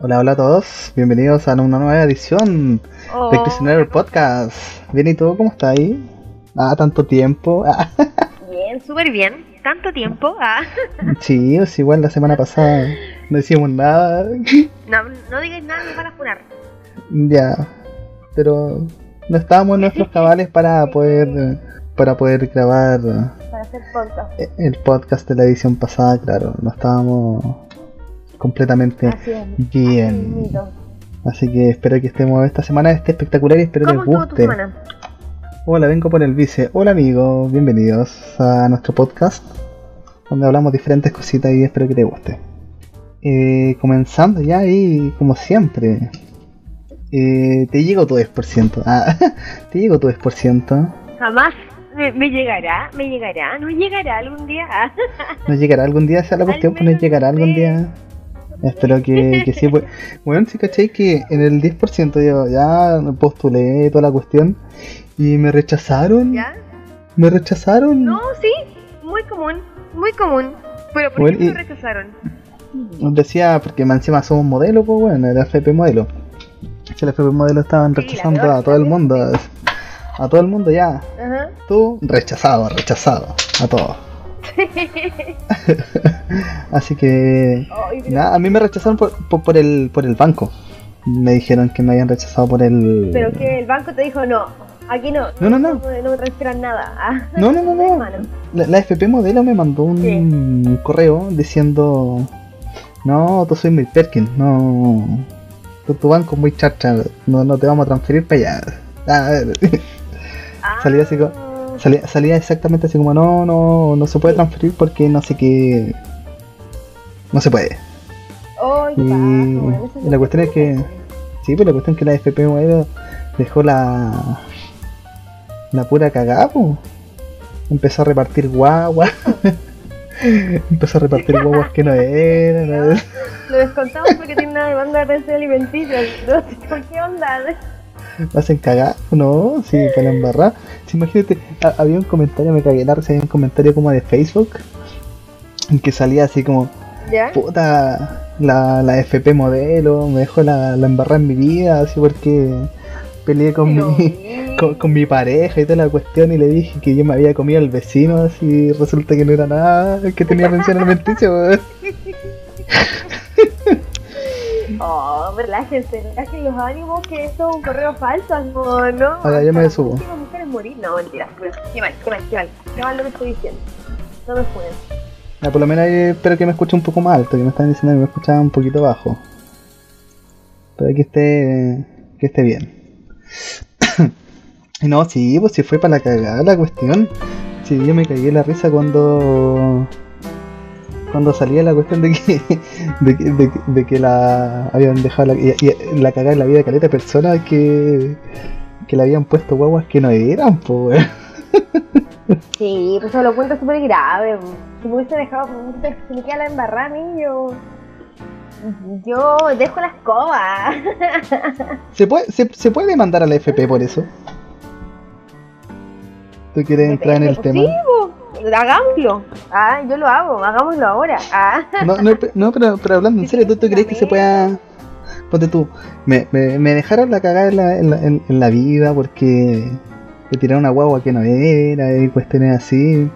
Hola, hola a todos. Bienvenidos a una nueva edición de Prisionero Podcast. Bien, ¿y tú cómo estás ahí? Ah, tanto tiempo. Ah. Bien, súper bien. Tanto tiempo. Ah. Sí, es igual la semana pasada no hicimos nada. No, no digas nada, me van a funar. Ya, pero no estábamos en nuestros cabales para poder para poder grabar Para hacer podcast. el podcast de la edición pasada, claro, no estábamos completamente es. bien. Así que espero que estemos esta semana esté espectacular y espero ¿Cómo les guste. Hola, vengo por el vice. Hola amigos, bienvenidos a nuestro podcast donde hablamos diferentes cositas y espero que te guste. Eh, comenzando ya y como siempre, eh, te llegó tu 10%. Ah, te llegó tu 10%. Jamás me, me llegará, me llegará, no llegará algún día. ¿Nos llegará algún día esa es la cuestión? Pues menos llegará algún día. Espero que, que sí. Pues, bueno, sí, que en el 10% yo ya postulé toda la cuestión y me rechazaron. ¿Ya? Me rechazaron. No, sí, muy común, muy común. Pero ¿por Bueno, qué y- me rechazaron? Nos decía, porque encima somos modelo, pues bueno, el FP modelo. Si el FP modelo estaban rechazando a todo el mundo. A todo el mundo ya. Ajá. Tú, rechazado, rechazado. A todos. Así que. Nada, a mí me rechazaron por, por, por el, por el banco. Me dijeron que me habían rechazado por el. pero que el banco te dijo no, aquí no. No, no, no. No, no me transfieran nada. No, no, no, no. La, la FP modelo me mandó un correo diciendo. No, tú soy muy Perkin, no. Tu, tu banco es muy charcha, no, no te vamos a transferir para allá. Ah, Salía así co- Ah. Salía, salía exactamente así como: No, no, no se puede transferir porque no sé qué. No se puede. Y, la cuestión es que. Sí, pero la cuestión es que la FP modelo dejó la. La pura cagada. Empezó a repartir guaguas. Empezó a repartir guaguas que no eran. ¿no? Lo descontamos porque tiene una demanda de pensión alimenticia. Por qué onda. ¿Me hacen cagar? No, sí, para la embarrar. Sí, imagínate, ha- había un comentario, me cagué la había un comentario como de Facebook en que salía así como, ¿Ya? puta, la, la FP modelo, me dejó la, la en mi vida, así porque peleé con Pero mi, con, con mi pareja y toda la cuestión y le dije que yo me había comido al vecino, así resulta que no era nada, que tenía pensión alimenticia, weón. Oh, relájense, relajen los ánimos que esto es un correo falso, no, no. Ahora yo me subo. muchísimas mujeres morir, no, mentira. Qué mal, qué mal, qué mal. Qué mal lo que estoy diciendo. No me pueden. Ya, por lo menos espero que me escuche un poco más alto, que me están diciendo que me escuchaba un poquito bajo. Pero que esté, que esté bien. No, sí, pues si fue para la cagada la cuestión. Sí, yo me cagué la risa cuando cuando salía la cuestión de que de, que- de que- de que la habían dejado la, y- y la cagada en la vida de caleta personas que que le habían puesto guaguas que no eran, pues. Sí, pues se lo cuento súper grave. Si me hubiese dejado, si me queda la embarrada a mí, yo. Yo dejo la escoba. ¿Se puede, se, se puede demandar a la FP por eso? ¿Tú quieres entrar en el tema? pues pues, hagámoslo. Ah, yo lo hago, hagámoslo ahora. Ah. No, no, no, pero, pero hablando en serio, ¿tú, tú crees que se pueda... Ponte tú, me, me, me dejaron la cagada en la, en, la, en- en la vida porque te tiraron una guagua que no era y cuestiones así.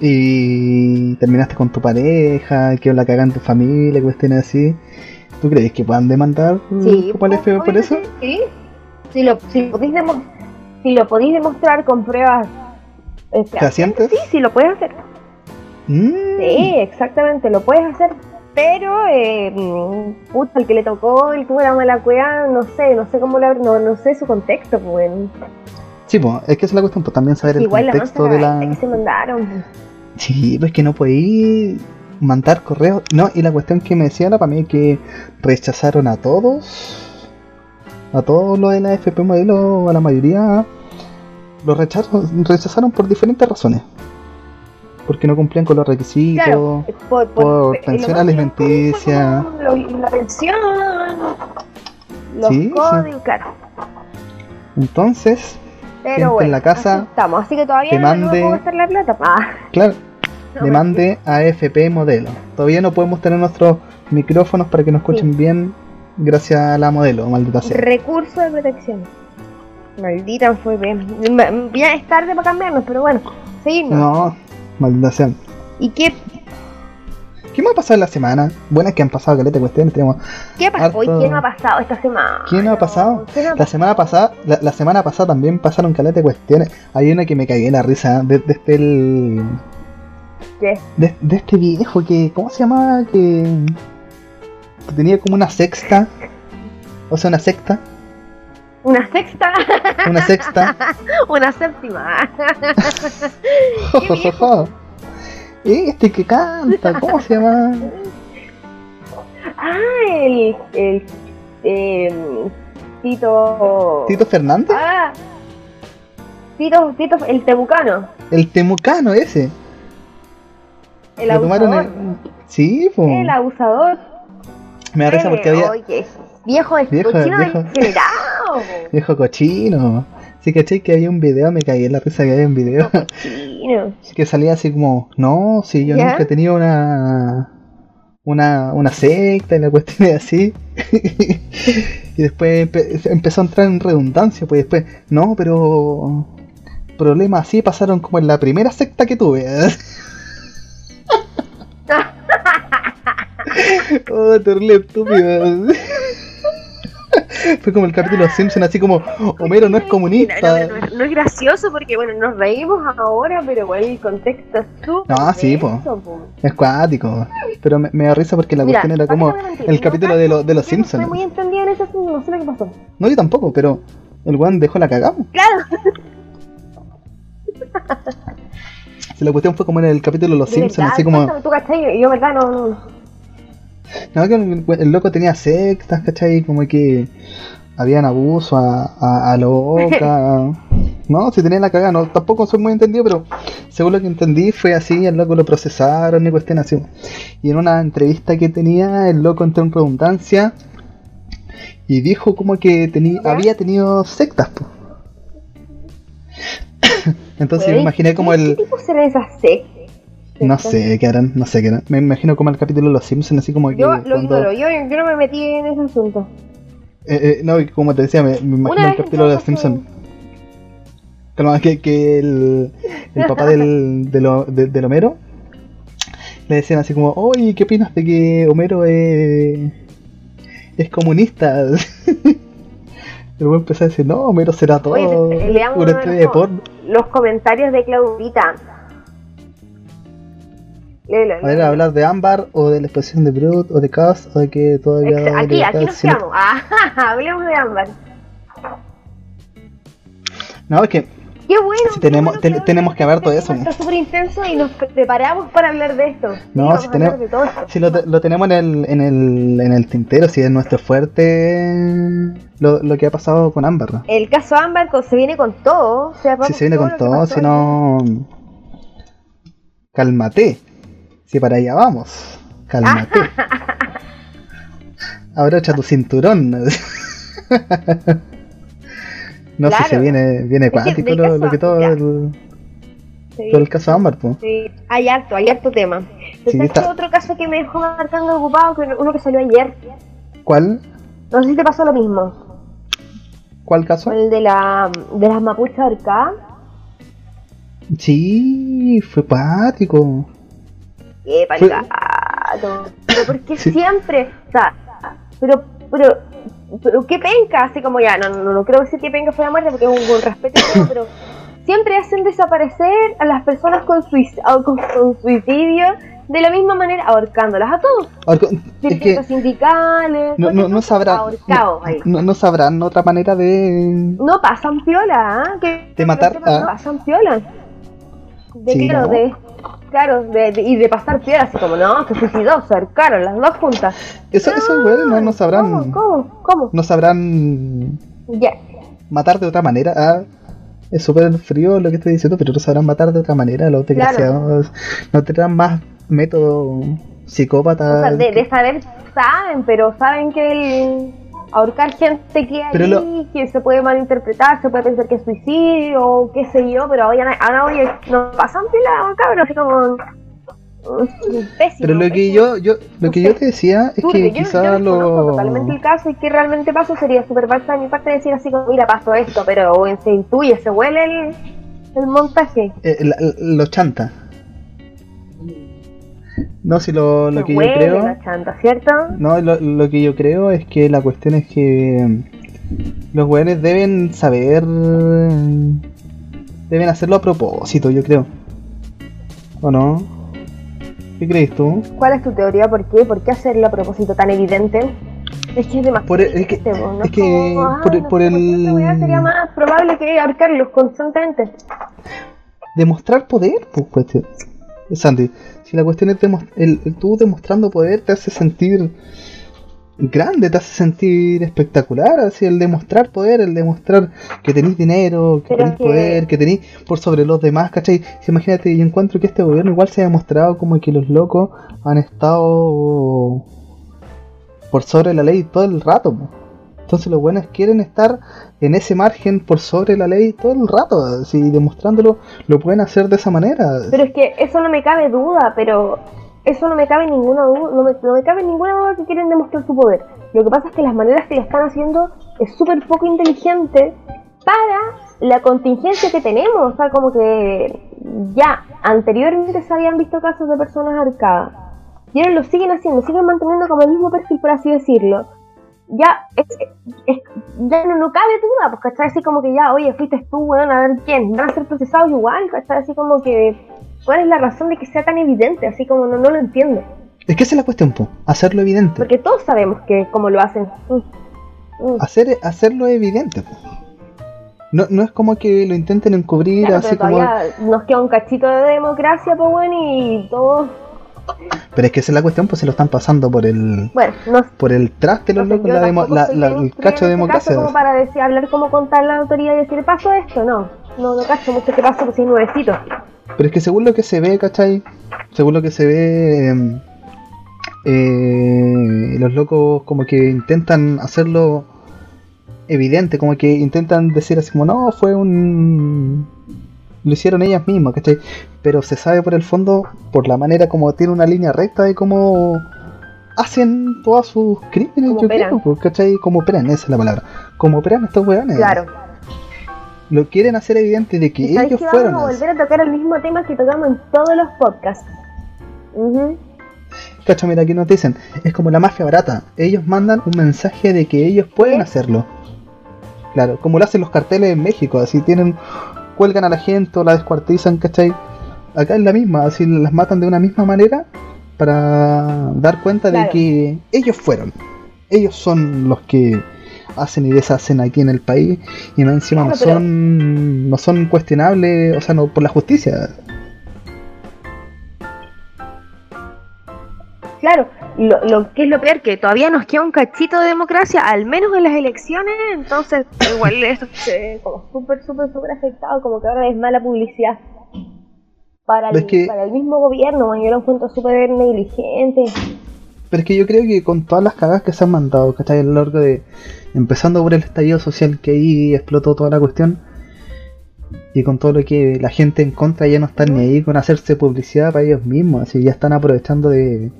Y terminaste con tu pareja, quedó la cagada en tu familia, cuestiones así. ¿Tú crees que puedan demandar Sí, FP por eso? Sí. Si lo, si, lo podéis si lo podéis demostrar con pruebas. Eh, ¿Fehacientes? Sí, sí, lo puedes hacer. Mm. Sí, exactamente, lo puedes hacer. Pero, eh, mm, puta, el que le tocó, el tuvo la mala cueva, no sé, no sé cómo no, no sé su contexto, pues. Sí, pues, es que es la cuestión, pues también saber el la contexto mansa de la... que se mandaron. Sí, pues que no podí mandar correos. No, y la cuestión que me decía era para mí que rechazaron a todos, a todos los de la FP modelo, a la mayoría, los rechazaron, rechazaron por diferentes razones. Porque no cumplían con los requisitos. Claro, por, por lo pensión alimenticia. lo- la pensión, los Sí, sí. códigos, claro. Entonces, Pero en la casa así estamos, así que todavía que no, gastar la plata. Ah, claro, no, le mande a FP modelo. Todavía no podemos tener nuestros micrófonos para que nos escuchen bien gracias a la modelo, maldita sea. Recurso de protección. Maldita fue bien. Ya es tarde para cambiarnos, pero bueno, seguimos. No, maldita sea. ¿Y qué, ¿Qué me ha pasado en la semana? Buenas que han pasado caleta cuestiones, tenemos qué pasó? Harto- ¿Y qué no ha pasado esta semana? ¿Qué no ha pasado? ¿Qué no ha La semana pasada, la, la semana pasada también pasaron caleta cuestiones. Hay una que me cagué en la risa de, de este el, ¿Qué? de, de este viejo que ¿cómo se llamaba? Que, que tenía como una sexta. O sea, una secta, ¿Una sexta? una sexta. ¿Una séptima? Este que canta, ¿cómo se llama? Ah, el. el. eh, Tito. Tito Fernández, Ah. Tito, Tito, el temucano. el temucano ese. El Lo abusador. en- Sí, po. El abusador. me da risa porque había Oye, viejo de Viejo, viejo. Degenerado. viejo cochino. Sí, caché que había un video, me cagué en la risa que había un video Cochino. que salía así como, no, si yo ¿Ya? nunca he tenido una una, una secta y la cuestión es así. y después empe- empezó a entrar en redundancia, pues después, no, pero problemas así pasaron como en la primera secta que tuve. oh, terrible estúpido. Fue como el capítulo de los Simpson, así como Homero no es No, comunista. no, no, no es gracioso porque, bueno, nos reímos ahora, pero igual el contexto es súper. No, sí, po. Es cuático. Pero me, me da risa porque la Mira, cuestión era como el capítulo no de, lo- de los Yo no Simpsons. muy entendida en asunto, no sé lo que pasó. No, yo tampoco, pero el weón dejó la cagada. Claro, Si la cuestión fue como en el capítulo de los Simpsons, así como. tú. Yo, verdad, no. No. Que el, loco tenía sectas, ¿cachai? Como que habían abuso a, a, a loca. No, si tenía la cagada, no, tampoco soy muy entendido, pero según lo que entendí fue así, el loco lo procesaron y cuestión así. Y en una entrevista que tenía, el loco entró en redundancia y dijo como que tenía, ¿Ya? había tenido sectas, po. Entonces me imaginé como ¿qué- el... ¿Qué tipo será esa secta? No sé qué harán, no sé qué harán. Me imagino como el capítulo de los Simpsons, así como que Yo lo cuando... ignoro, yo, yo no me metí en ese asunto. Eh, eh, no, y como te decía, me, me imagino el capítulo de los Simpsons. Calma, que, que el, el papá del, de, lo, de, del Homero le decían así como, oye, ¿qué opinas de que Homero es, es comunista? Güey empezó a decir, no, Homero será todo Oye, una estrella de los- porno. Los comentarios de Claudita. Léelo, A ver, hablar de Ámbar o de la exposición de Brut o de Cass o de que todavía... Ex- Aquí, aquí nos quedamos. Ah, hablemos de Ámbar. No, es que Qué bueno. Si tenemos- bueno, ten- qué bueno. tenemos que hablar todo eso. Está súper intenso y nos preparamos para hablar de esto. No, si tenemos- de todo esto. si lo, te- lo tenemos en el, en, el, en el tintero, si es nuestro fuerte lo, lo que ha pasado con Ámbar. El caso Ámbar se viene con todo. O sea, Si se viene con todo, si no... Cálmate. Si para allá vamos. Cálmate. Abrocha tu cinturón. no sé si viene, viene Es que cuántico lo, que todo el, Sí, todo el caso Ámbar, pues. sí. Hay harto, hay harto tema. Sí, otro caso que me dejó marcando ocupado, que uno que salió ayer. ¿Cuál? No sé si te pasó lo mismo. ¿Cuál caso? El de, la, de las mapuchas arcadas. Sí, fue pático. ¡Qué Fue- palgato! Pero porque Sí. siempre, o sea, pero, pero, pero qué penca, así como ya, no, no, no creo decir que penca fue la muerte porque es un, un respeto pero siempre hacen desaparecer a las personas con, suic- con, con suicidio de la misma manera, ahorcándolas a todos. Sindicales, no, no, no sabrán. No, no sabrán otra manera de. No pasan piola. Que, De matar, que no ah. pasan piola. De, Sí, de, claro, de, de- y de pasar piola, así como, no, se suicidó, se ahorcaron las dos juntas. Eso, esos güeyes no, no sabrán. ¿Cómo? ¿Cómo? ¿Cómo? No sabrán Ya. matar de otra manera. Ah, es súper frío lo que estoy diciendo, pero no sabrán matar de otra manera. Los desgraciados no tendrán más método psicópata. O sea, de, de saber, saben, pero saben que el ahorcar gente que hay lo- que se puede malinterpretar, se puede pensar que es suicidio o qué sé yo, pero ahora, ahora oye, no pasan piola, cabrón, así como... Pésimo, Pero lo que pésimo. yo, yo, lo que yo te decía es Turbio. que quizás lo. totalmente el caso y que realmente pasó sería súper falsa de mi parte decir así como, mira, pasó esto, pero se intuye, se huele el, el montaje. eh, la- lo chanta. No, si lo, lo que yo creo. la chanta, ¿cierto? No, lo, lo que yo creo es que la cuestión es que los weones deben saber. Deben hacerlo a propósito, yo creo. ¿O no? ¿Qué crees tú? ¿Cuál es tu teoría? ¿Por qué? ¿Por qué hacerlo a propósito tan evidente? Es que es demasiado Por el- es que- es que Como, ah, por no por el- sería más probable que ahorcarlos constantemente. Demostrar poder, pues, cuestión. Sandy, si la cuestión es el, el tú demostrando poder te hace sentir grande, te hace sentir espectacular, así el demostrar poder, el demostrar que tenéis dinero, que tenéis poder, que tenéis por sobre los demás, ¿cachai? Si imagínate, yo encuentro que este gobierno igual se ha demostrado como que los locos han estado por sobre la ley todo el rato. Entonces los buenos quieren estar en ese margen por sobre la ley todo el rato, si demostrándolo lo pueden hacer de esa manera. Pero es que eso no me cabe duda, pero eso no me cabe ninguna duda, no me, no me cabe ninguna duda que quieren demostrar su poder. Lo que pasa es que las maneras que lo están haciendo es súper poco inteligente para la contingencia que tenemos. O sea, como que ya anteriormente se habían visto casos de personas arcadas. Y ahora lo siguen haciendo, siguen manteniendo como el mismo perfil, por así decirlo. Ya, es, es- ya no, no cabe duda, pues, ¿cachai? Así como que ya, oye, fuiste tú, weón, a ver quién. Van a ser procesados igual, ¿cachai? Así como que, ¿cuál es la razón de que sea tan evidente? Así como no, no lo entiendo. Es que esa es la cuestión, po, hacerlo evidente. Porque todos sabemos que cómo lo hacen. Mm. Mm. Hacer, hacerlo evidente. po. No, no es como que lo intenten encubrir Claro, así pero como... nos queda un cachito de democracia, pues, bueno, y todos, Pero es que esa es la cuestión, pues se lo están pasando por el bueno, no por el traste los No locos, la demo- la- la- el cacho de democracia. como para decir, hablar como contar la autoridad y decir, pasó esto, no. No, no cacho mucho qué pasó, pues sí, nuevecito. Pero es que según lo que se ve, ¿cachai? Según lo que se ve, em, eh, los locos como que intentan hacerlo evidente, como que intentan decir así como, no, fue un... Lo hicieron ellas mismas, ¿cachai? Pero se sabe por el fondo, por la manera como tiene una línea recta de cómo hacen todos sus crímenes, Cómo yo operan. creo, pues, ¿cachai? Como operan, esa es la palabra. Como operan estos weones. Claro. Lo quieren hacer evidente de que ¿Y sabes ellos que fueron. vamos a volver a tocar el mismo tema que tocamos en todos los podcasts. Ujú. Cacho, mira, aquí nos dicen, es como la mafia barata. Ellos mandan un mensaje de que ellos pueden ¿Qué? hacerlo. Claro, como lo hacen los carteles en México, así tienen, cuelgan a la gente o la descuartizan, ¿cachai? Acá es la misma, así las matan de una misma manera para dar cuenta de que ellos fueron. Ellos son los que hacen y deshacen aquí en el país y más encima no pero- son no son cuestionables, o sea, no por la justicia. Claro, lo, lo que es lo peor, que todavía nos queda un cachito de democracia, al menos en las elecciones, entonces igual esto se como súper, súper, súper afectado, como que ahora es mala publicidad. Para el, Es que- para el mismo gobierno, yo lo encuentro súper negligente. Pero es que yo creo que con todas las cagadas que se han mandado, ¿cachai? A lo largo de. Empezando por el estallido social que ahí explotó toda la cuestión. Y con todo lo que la gente en contra ya no están ni ahí con hacerse publicidad para ellos mismos. Así ya están aprovechando de.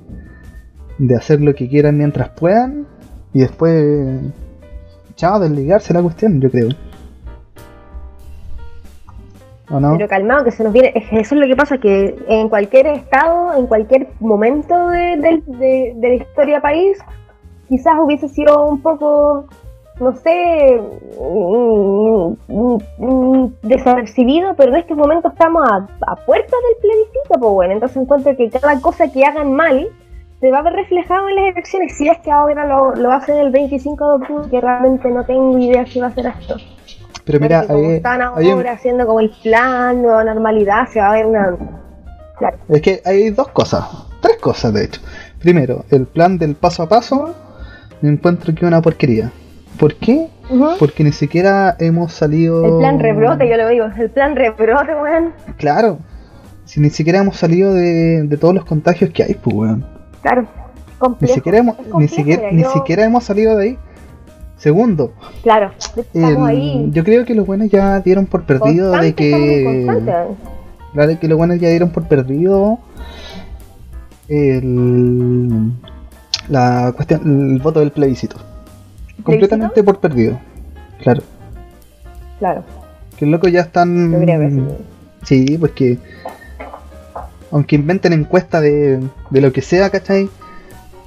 De hacer lo que quieran mientras puedan. Y después. Chao, desligarse la cuestión, yo creo. Pero calmado, que se nos viene. Eso es lo que pasa, que en cualquier estado, en cualquier momento de, de- de la historia país, quizás hubiese sido un poco, no sé, desapercibido, pero en estos momentos estamos a, a puertas del plebiscito, pues bueno, entonces encuentro que cada cosa que hagan mal se va a ver reflejado en las elecciones, si es que ahora lo, lo hacen el 25 de octubre, que realmente no tengo idea si va a ser esto. Pero mira, Porque como ahí- están un- ahora haciendo como el plan, nueva normalidad, se va a ver una. Claro. Es que hay dos cosas, tres cosas de hecho. Primero, el plan del paso a paso, me encuentro que es una porquería. ¿Por qué? Porque ni siquiera hemos salido... El plan rebrote, yo lo digo, el plan rebrote, weón. Claro, si ni siquiera hemos salido de, de todos los contagios que hay, pues weón. Claro, Ni complejo. siquiera, hemos, es ni, complejo, siquiera, mira, ni yo- siquiera hemos salido de ahí. Segundo, Claro, el- ahí. yo creo que los buenos ya dieron por perdido de constante, muy que... Claro que los buenos ya dieron por perdido el, la cuestión, el voto del plebiscito. Completamente por perdido. Claro. Claro. Que loco ya están. Yo creo que sí. Sí, pues que. Aunque inventen encuesta de, de lo que sea, ¿cachai?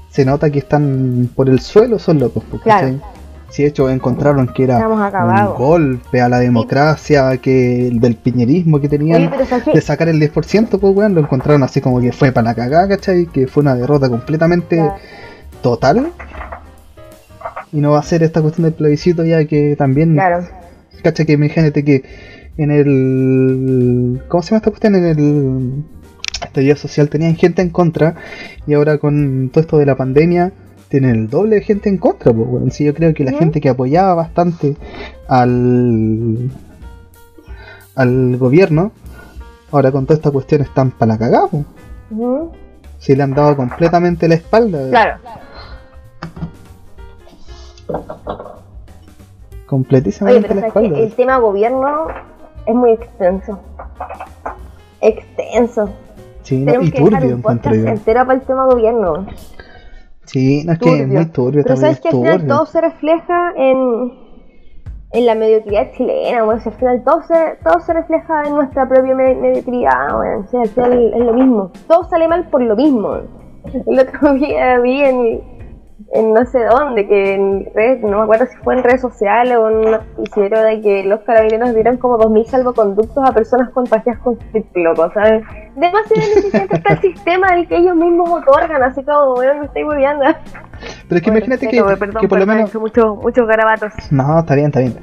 Se nota que están por el suelo, son locos, pues, ¿cachai? Claro. Si de hecho encontraron que era un golpe a la democracia, que el del piñerismo que tenían de sacar el 10%, pues weón, lo encontraron así como que fue para la cagada, ¿cachai? Que fue una derrota completamente Claro. total. Y no va a ser esta cuestión del plebiscito ya que también, Claro. ¿cachai? Que imagínate que en el... ¿Cómo se llama esta cuestión? En el estallido social tenían gente en contra y ahora con todo esto de la pandemia tienen el doble de gente en contra, pues. Sí, yo creo que la gente que apoyaba bastante al al gobierno, ahora con toda esta cuestión están para la cagada, pues. Ujú. Si le han dado completamente la espalda. Claro. Oye, Completísimamente pero la sabes que espalda. el tema gobierno es muy extenso. Extenso. Sí, no, y que dejar turbio un encuentro podcast yo. entero para el tema gobierno. Sí, no es que es Turbio. muy turbio Pero también. sabes Es que al final turbio. todo se refleja en, en la mediocridad chilena, bueno, si al final todo se, todo se refleja en nuestra propia me- mediocridad, bueno, si al final es lo mismo. Todo sale mal por lo mismo. El otro día vi en, en no sé dónde, que en redes, no me acuerdo si fue en redes sociales o en un noticiero de que los carabineros dieron como 2.000 salvoconductos a personas contagiadas con loco, ¿sabes? Demasiado ineficiente está el sistema del que ellos mismos otorgan, así como, bueno, me estoy volviendo. Pero es que imagínate que, perdón, que por lo menos. he hecho mucho- muchos garabatos. No, está bien, está bien.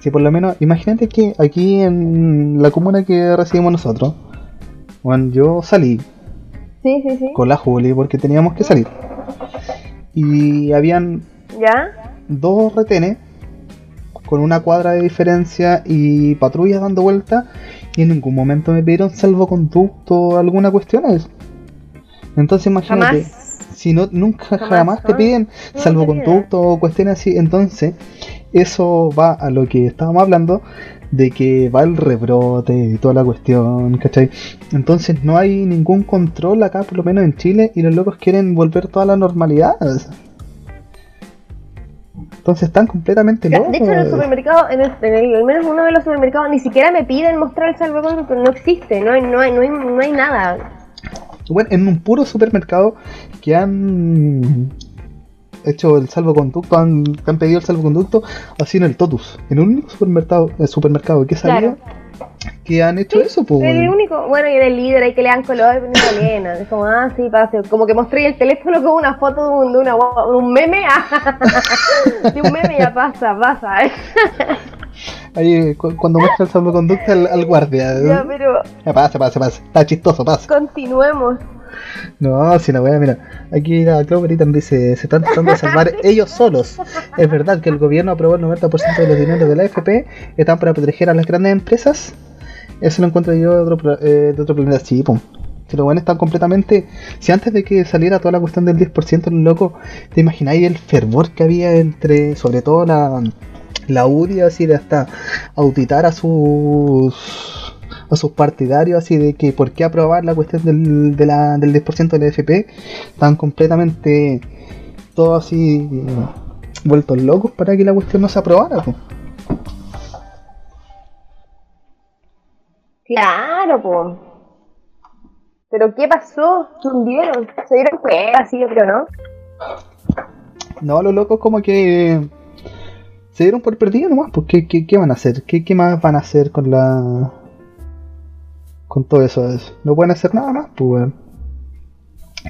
Si por lo menos, imagínate que aquí en la comuna que recibimos nosotros, bueno, yo salí Sí, sí, sí. con la Juli porque teníamos que salir. Y habían ¿Ya? dos retenes con una cuadra de diferencia y patrullas dando vueltas y en ningún momento me pidieron salvoconducto o alguna cuestión. Entonces imagínate, Jamás. si no nunca jamás, Jamás, te ¿no? piden No salvoconducto o cuestiones así, entonces eso va a lo que estábamos hablando de que va el rebrote y toda la cuestión, ¿cachai? Entonces no hay ningún control acá, por lo menos en Chile, y los locos quieren volver toda la normalidad. Entonces están completamente locos. De hecho, en el supermercado, en el, en el- al menos uno de los supermercados, ni siquiera me piden mostrar el salvoconducto, no existe, no hay, no hay, no hay, no hay nada. Bueno, en un puro supermercado que han hecho el salvoconducto, han, han pedido el salvoconducto, así en el Totus. En un único supermercado, el supermercado que salió, que han hecho eso, pues. El único, bueno, y era el líder ahí que le dan color, pero no Elena. Es como, ah, sí, pase. Como que mostré el teléfono con una foto de un, de una, de un meme. ah, de un meme ya pasa, pasa. eh. Ahí cu- cuando muestra el salvoconducto al, al guardia. Ya, pero Ya, pasa, pasa, pasa. Está chistoso, pasa. continuemos. No, si la wea, mira, aquí la Clover dice, se están tratando de salvar ellos solos. Es verdad que el gobierno aprobó el 90% de los dineros de la AFP, están para proteger a las grandes empresas. Eso lo encuentro yo de otro, eh, de otro planeta, sí, pum. Que los buenos están completamente... Si antes de que saliera toda la cuestión del 10%, los locos, ¿te imagináis el fervor que había entre, sobre todo la, la UDI, así de hasta auditar a sus a sus partidarios así de que por qué aprobar la cuestión del, de la, del 10% del FP están completamente todos así eh, vueltos locos para que la cuestión no se aprobara po. Claro, po. Pero ¿qué pasó? ¿Se hundieron? ¿Se dieron cuenta? Sí, yo creo, ¿no? no los locos como que se dieron por perdido nomás pues ¿qué, qué, qué van a hacer? ¿Qué, ¿qué más van a hacer con la con todo eso? no pueden hacer nada más pues weón.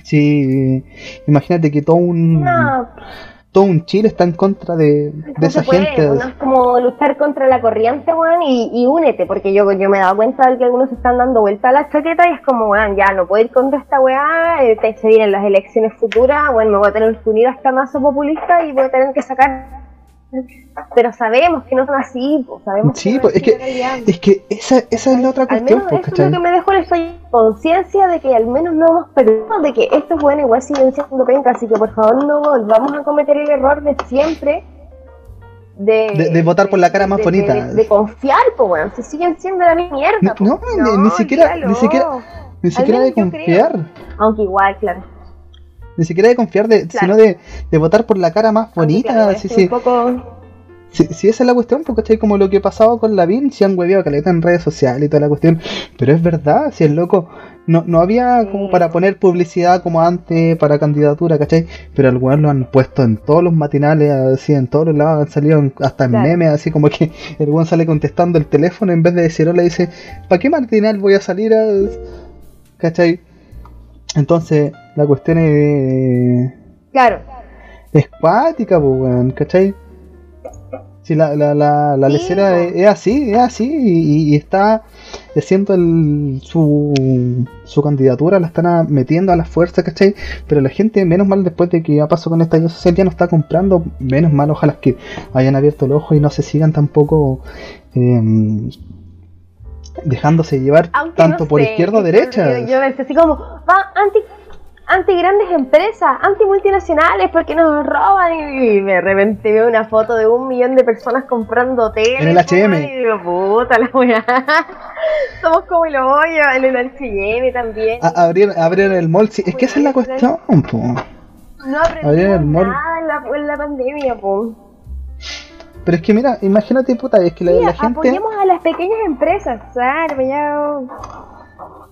sí imagínate que todo un No, todo un Chile está en contra de, de esa puede, gente ¿no? Es como luchar contra la corriente, weón, y, y únete, porque yo, yo me he dado cuenta de que algunos se están dando vuelta a la chaqueta y es como, weón, ya no puedo ir contra esta weá, eh, te- se vienen las elecciones futuras, bueno, me voy a tener que unir a esta masa populista y voy a tener que sacar. Pero sabemos que no son así, pues, sabemos Sí, que no es que-. Es que esa, esa es la otra Al cuestión, menos pues, eso es lo que me dejó estallido. Conciencia de que al menos no hemos perdido, de que estos buenos igual siguen siendo pencas, así que por favor no volvamos a cometer el error de siempre de, De- de votar por la cara más bonita. De, confiar, pues bueno, si siguen siendo la misma mierda. No, po. no, ni- siquiera- ni siquiera- Ni siquiera de menos confiar. Aunque igual, claro. Ni siquiera de confiar, de, Claro. sino de, de votar por la cara más bonita. Claro, sí, sí. un poco... Si, si esa es la cuestión, porque ¿cachai? como lo que pasaba con Lavín, se han hueveado caleta en redes sociales y toda la cuestión. Pero es verdad, si el loco no, no había como Sí. para poner publicidad como antes para candidatura, ¿cachai? Pero al weón lo han puesto en todos los matinales, así en todos los lados, han salido hasta en Claro. memes, así como que el weón sale contestando el teléfono en vez de decir hola, dice, ¿para qué matinal voy a salir a...? ¿cachai? Entonces, la cuestión es Claro. es cuática, pues, weón, ¿cachai? Si la, la, la, la Sí, lecera es, es así, es así, y, y está haciendo el, su, su candidatura, la están metiendo a la fuerza, ¿cachai? Pero la gente, menos mal después de que ya pasó con esta social, ya no está comprando, menos mal, ojalá que hayan abierto el ojo y no se sigan tampoco em, dejándose llevar Aunque tanto no por sé, izquierda o derecha. Yo, yo pensé así como, va anti, anti grandes empresas, anti multinacionales porque nos roban y de repente veo una foto de un millón de personas comprando tele. En el H&M. Y digo, puta la weá. Somos como el hoyo en el H&M también. A- abrir, abrir el mall, sí, es que esa es la cuestión, po. no aprendimos nada en la, en la pandemia, po. Pero es que mira, imagínate, puta, es que la, Sí, la gente... apoyemos a las pequeñas empresas, claro, ya.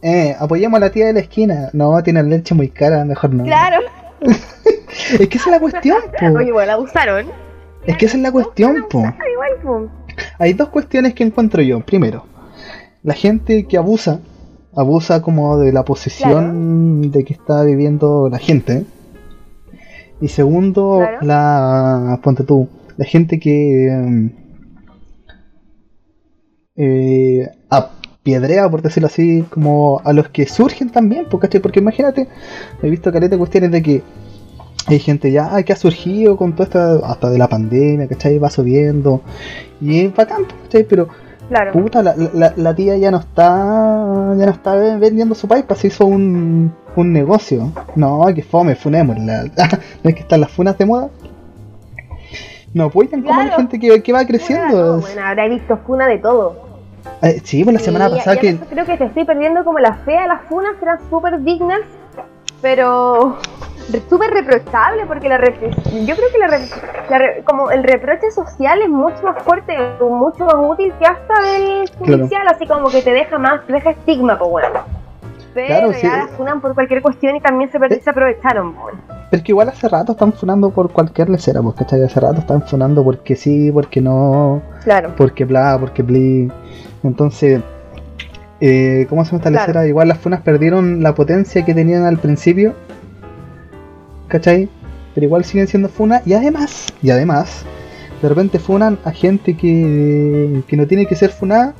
Eh, apoyemos a la tía de la esquina. No, tiene leche muy cara, mejor no. Claro. Es que esa es la cuestión, po. Oye, igual abusaron. Es que esa es la cuestión, po. Igual, po. Hay dos cuestiones que encuentro yo. Primero, la gente que abusa, abusa como de la posición de que está viviendo la gente. Y segundo, Claro. la. Ponte tú, la gente que. em, eh, apiedrea, por decirlo así, como a los que surgen también, po, ¿cachai? Porque imagínate, he visto caleta cuestiones de que hay gente ya que ha surgido con toda esta, hasta de la pandemia, ¿cachai? Va subiendo. Y es bacán, po, ¿cachai? Pero Claro. puta, la, la, la tía ya no está ya no está vendiendo su pipa, se hizo un, un negocio. No, que fome, funémosla. no es que están las funas de moda. No apoyan como la Claro. gente que, que va creciendo. Bueno, bueno, habrá visto funa de todo. Eh, sí, pues la semana pasada que. creo que te estoy perdiendo como la fe a las funas, eran súper dignas, pero súper reprochable porque la repre- yo creo que la, re- la re- como el reproche social es mucho más fuerte, mucho más útil que hasta el judicial, así como que te deja más, te deja estigma, pues bueno. Claro, sí. las funan por cualquier cuestión y también se, Eh. se aprovecharon. Pero es que igual hace rato están funando por cualquier lecera, pues, ¿cachai? Hace rato están funando porque sí, porque no. Claro. porque bla, porque bli. Entonces, eh, ¿cómo se llama esta Claro. Igual las funas perdieron la potencia que tenían al principio. ¿Cachai? Pero igual siguen siendo funas. Y además, y además, de repente funan a gente que, que no tiene que ser funada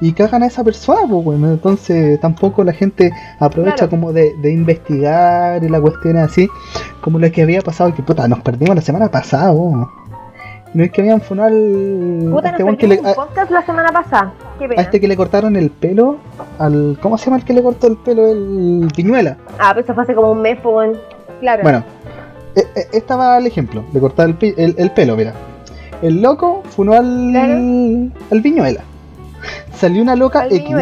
y cagan a esa persona, pues bueno. Entonces tampoco la gente aprovecha Claro. como de, de investigar y la cuestión es así, como lo que había pasado, que puta, nos perdimos la semana pasada, oh. No es que habían funado al. Puta, a este que le- podcast la semana pasada. Qué a este que le cortaron el pelo, al ¿cómo se llama el que le cortó el pelo? El Piñuela. Ah, pues eso fue hace como un mes, pues bueno. Claro. Bueno, e- e- esta va el ejemplo, le cortaron el, el- el pelo, mira. El loco funó al, Claro. al Piñuela. Salió una loca Al X.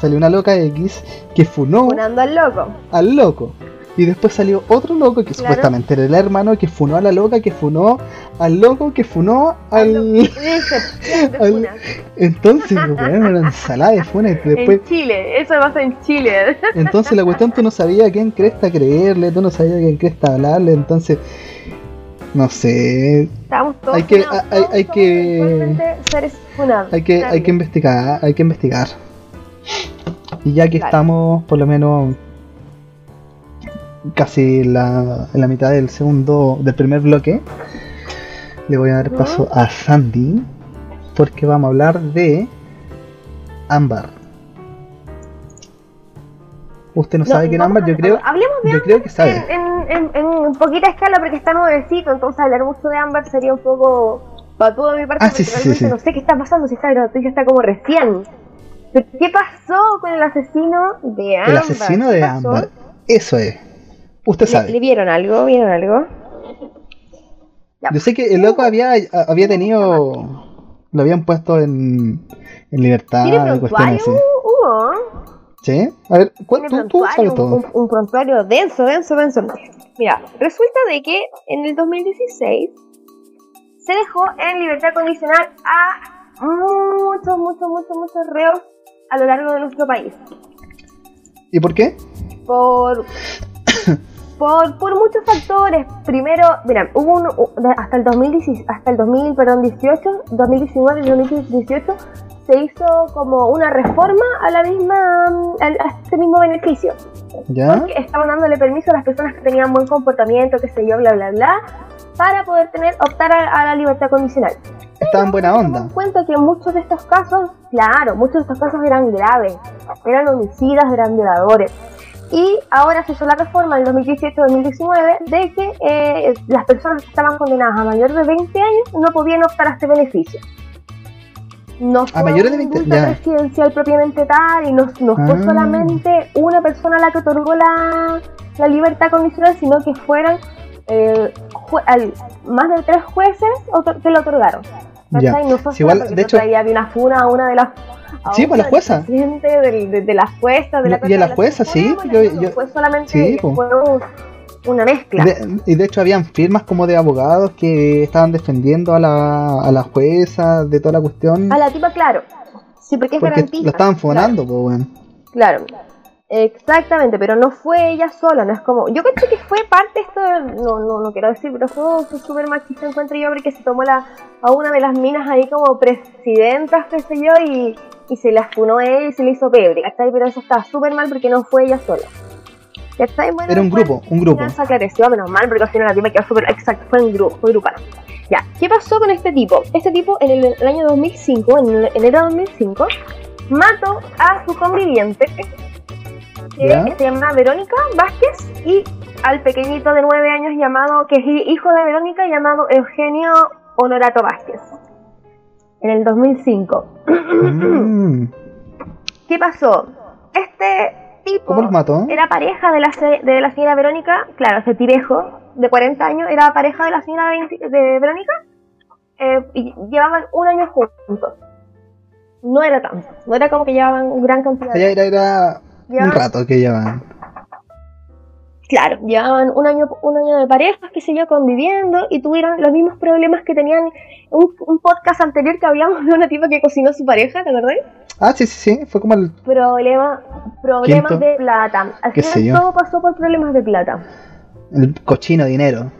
Salió una loca X que funó Funando al loco. al loco. Y después salió otro loco que Claro. supuestamente era el hermano que funó a la loca, que funó al loco, que funó al... Al-. Entonces, weón, una ensalada de funas y después... En Chile, eso pasa en Chile. Entonces la cuestión tú no sabías a quién cresta creerle, tú no sabías a quién cresta hablarle, entonces no sé, Estamos todos Hay que- hay- hay somos que- seres hay que, hay que investigar, hay que investigar. Y ya que estamos por lo menos casi en la, en la mitad del segundo, del primer bloque, le voy a dar paso a Sandy, porque vamos a hablar de Ámbar. Usted no, sabe quién es vamos Ámbar, a- yo creo, Hablemos de yo creo que sabe. en, en, en, en poquita escala porque está nuevecito, entonces hablar mucho de Ámbar sería un poco patudo de mi parte Ah, porque sí, sí, realmente sí, sí. no sé qué está pasando, si esta noticia está como recién. Pero, ¿Qué pasó con el asesino de Ámbar? El asesino ¿Qué de? Ámbar. Eso es. Usted ¿Le, sabe. le vieron algo? ¿Vieron algo? Ya. Yo sé que el loco había, había tenido. Lo habían puesto en, en libertad ¿Tiene cuestiones prontuario? así. ¿Sí? A ver, ¿cuál, tú, tú sabes todo. un, un prontuario denso, denso, denso. Mira, resulta de que en el 2016 se dejó en libertad condicional a muchos, muchos, muchos, muchos reos a lo largo de nuestro país. ¿Y por qué? Por, por, por muchos factores. Primero, mira, hubo un, hasta el 2016, hasta el 2000, perdón, 18, 2019 y 2018 se hizo como una reforma a la misma a este mismo beneficio. ¿Ya? Porque estaban dándole permiso a las personas que tenían buen comportamiento, qué sé yo, bla, bla, bla, para poder tener optar a, a la libertad condicional. Estaba en buena onda. Nos cuenta que muchos de estos casos, claro, muchos de estos casos eran graves, eran homicidas, eran violadores. Y ahora se hizo la reforma en 2018-2019 de que eh, las personas que estaban condenadas a mayor de 20 años no podían optar a este beneficio. No fue mayores de un 20, multa ya. residencial propiamente tal y no, no fue Ah. solamente una persona la que otorgó la, la libertad condicional, sino que fueran eh, al- más de tres jueces que lo otorgaron. Ya. No fue igual, de hecho- había una funa a una de las. Sí, pues, la jueza. del de, de la jueza, de la Y- y a la jueza, sí, Suprema, yo- yo- fue solamente sí, pues. fue una mezcla. De- y de hecho habían firmas como de abogados que estaban defendiendo a la, a la jueza de toda la cuestión. A la tipa, claro. Sí, porque es porque garantía. lo estaban fonando, pues bueno. Claro. Exactamente, pero no fue ella sola, no es como. Yo creo que fue parte esto, de- no, no, no quiero decir, pero fue fue súper machista encuentro yo porque se tomó la, a una de las minas ahí como presidentas, qué sé yo, y, y se la funó ella y se le hizo pebre, ¿cachai? Pero eso estaba súper mal porque no fue ella sola. ¿Cachai? Bueno, Era un grupo, un grupo. se aclareció, menos mal, porque al final la tipa quedó súper exacto, fue en grupo, fue grupal. Ya, ¿qué pasó con este tipo? Este tipo en el, el año 2005, en enero de 2005, mató a su conviviente, que Ya. se llama Verónica Vázquez, y al pequeñito de 9 años llamado, que es hijo de Verónica, llamado Eugenio Honorato Vázquez. En el 2005. Mm. ¿Qué pasó? Este tipo ¿Cómo los mató? era pareja de la, de la señora Verónica, claro, ese tirejo de 40 años era pareja de la señora 20 de Verónica eh, y llevaban un año juntos. No era tanto, no era como que llevaban gran cantidad de era, era un Llevaban- rato que llevaban. Claro, llevaban un año, un año de parejas, qué sé yo, conviviendo y tuvieron los mismos problemas que tenían un, un podcast anterior que hablamos de una tipa que cocinó a su pareja, ¿te acordás? Ah, sí, sí, sí. Fue como el. Problema, problemas Quinto. de plata. Al Qué final todo pasó por problemas de plata. el cochino dinero.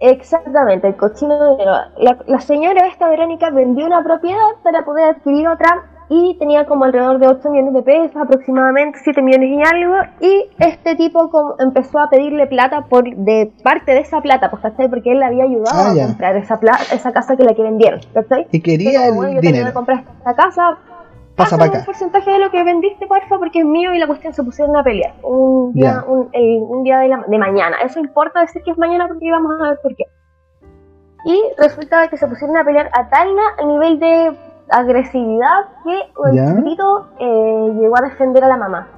Exactamente, el cochino dinero. La, la señora esta Verónica vendió una propiedad para poder adquirir otra y tenía como alrededor de 8 millones de pesos, aproximadamente 7 millones y algo. Y este tipo como empezó a pedirle plata por de parte de esa plata, pues, ¿cachai? Porque él le había ayudado Ah, a ya. comprar esa, pla- esa casa que la que vendieron, ¿cachai? Y quería bueno, el yo a dinero. comprar esta casa, Pasa para un acá. porcentaje de lo que vendiste, porfa, porque es mío y la cuestión se pusieron a pelear. Un día, Ya. un, el- un día de, la- de mañana. Eso importa decir que es mañana porque vamos a ver por qué. Y resulta que se pusieron a pelear a tal na- nivel de agresividad que el Ya. chiquitito eh, llegó a defender a la mamá.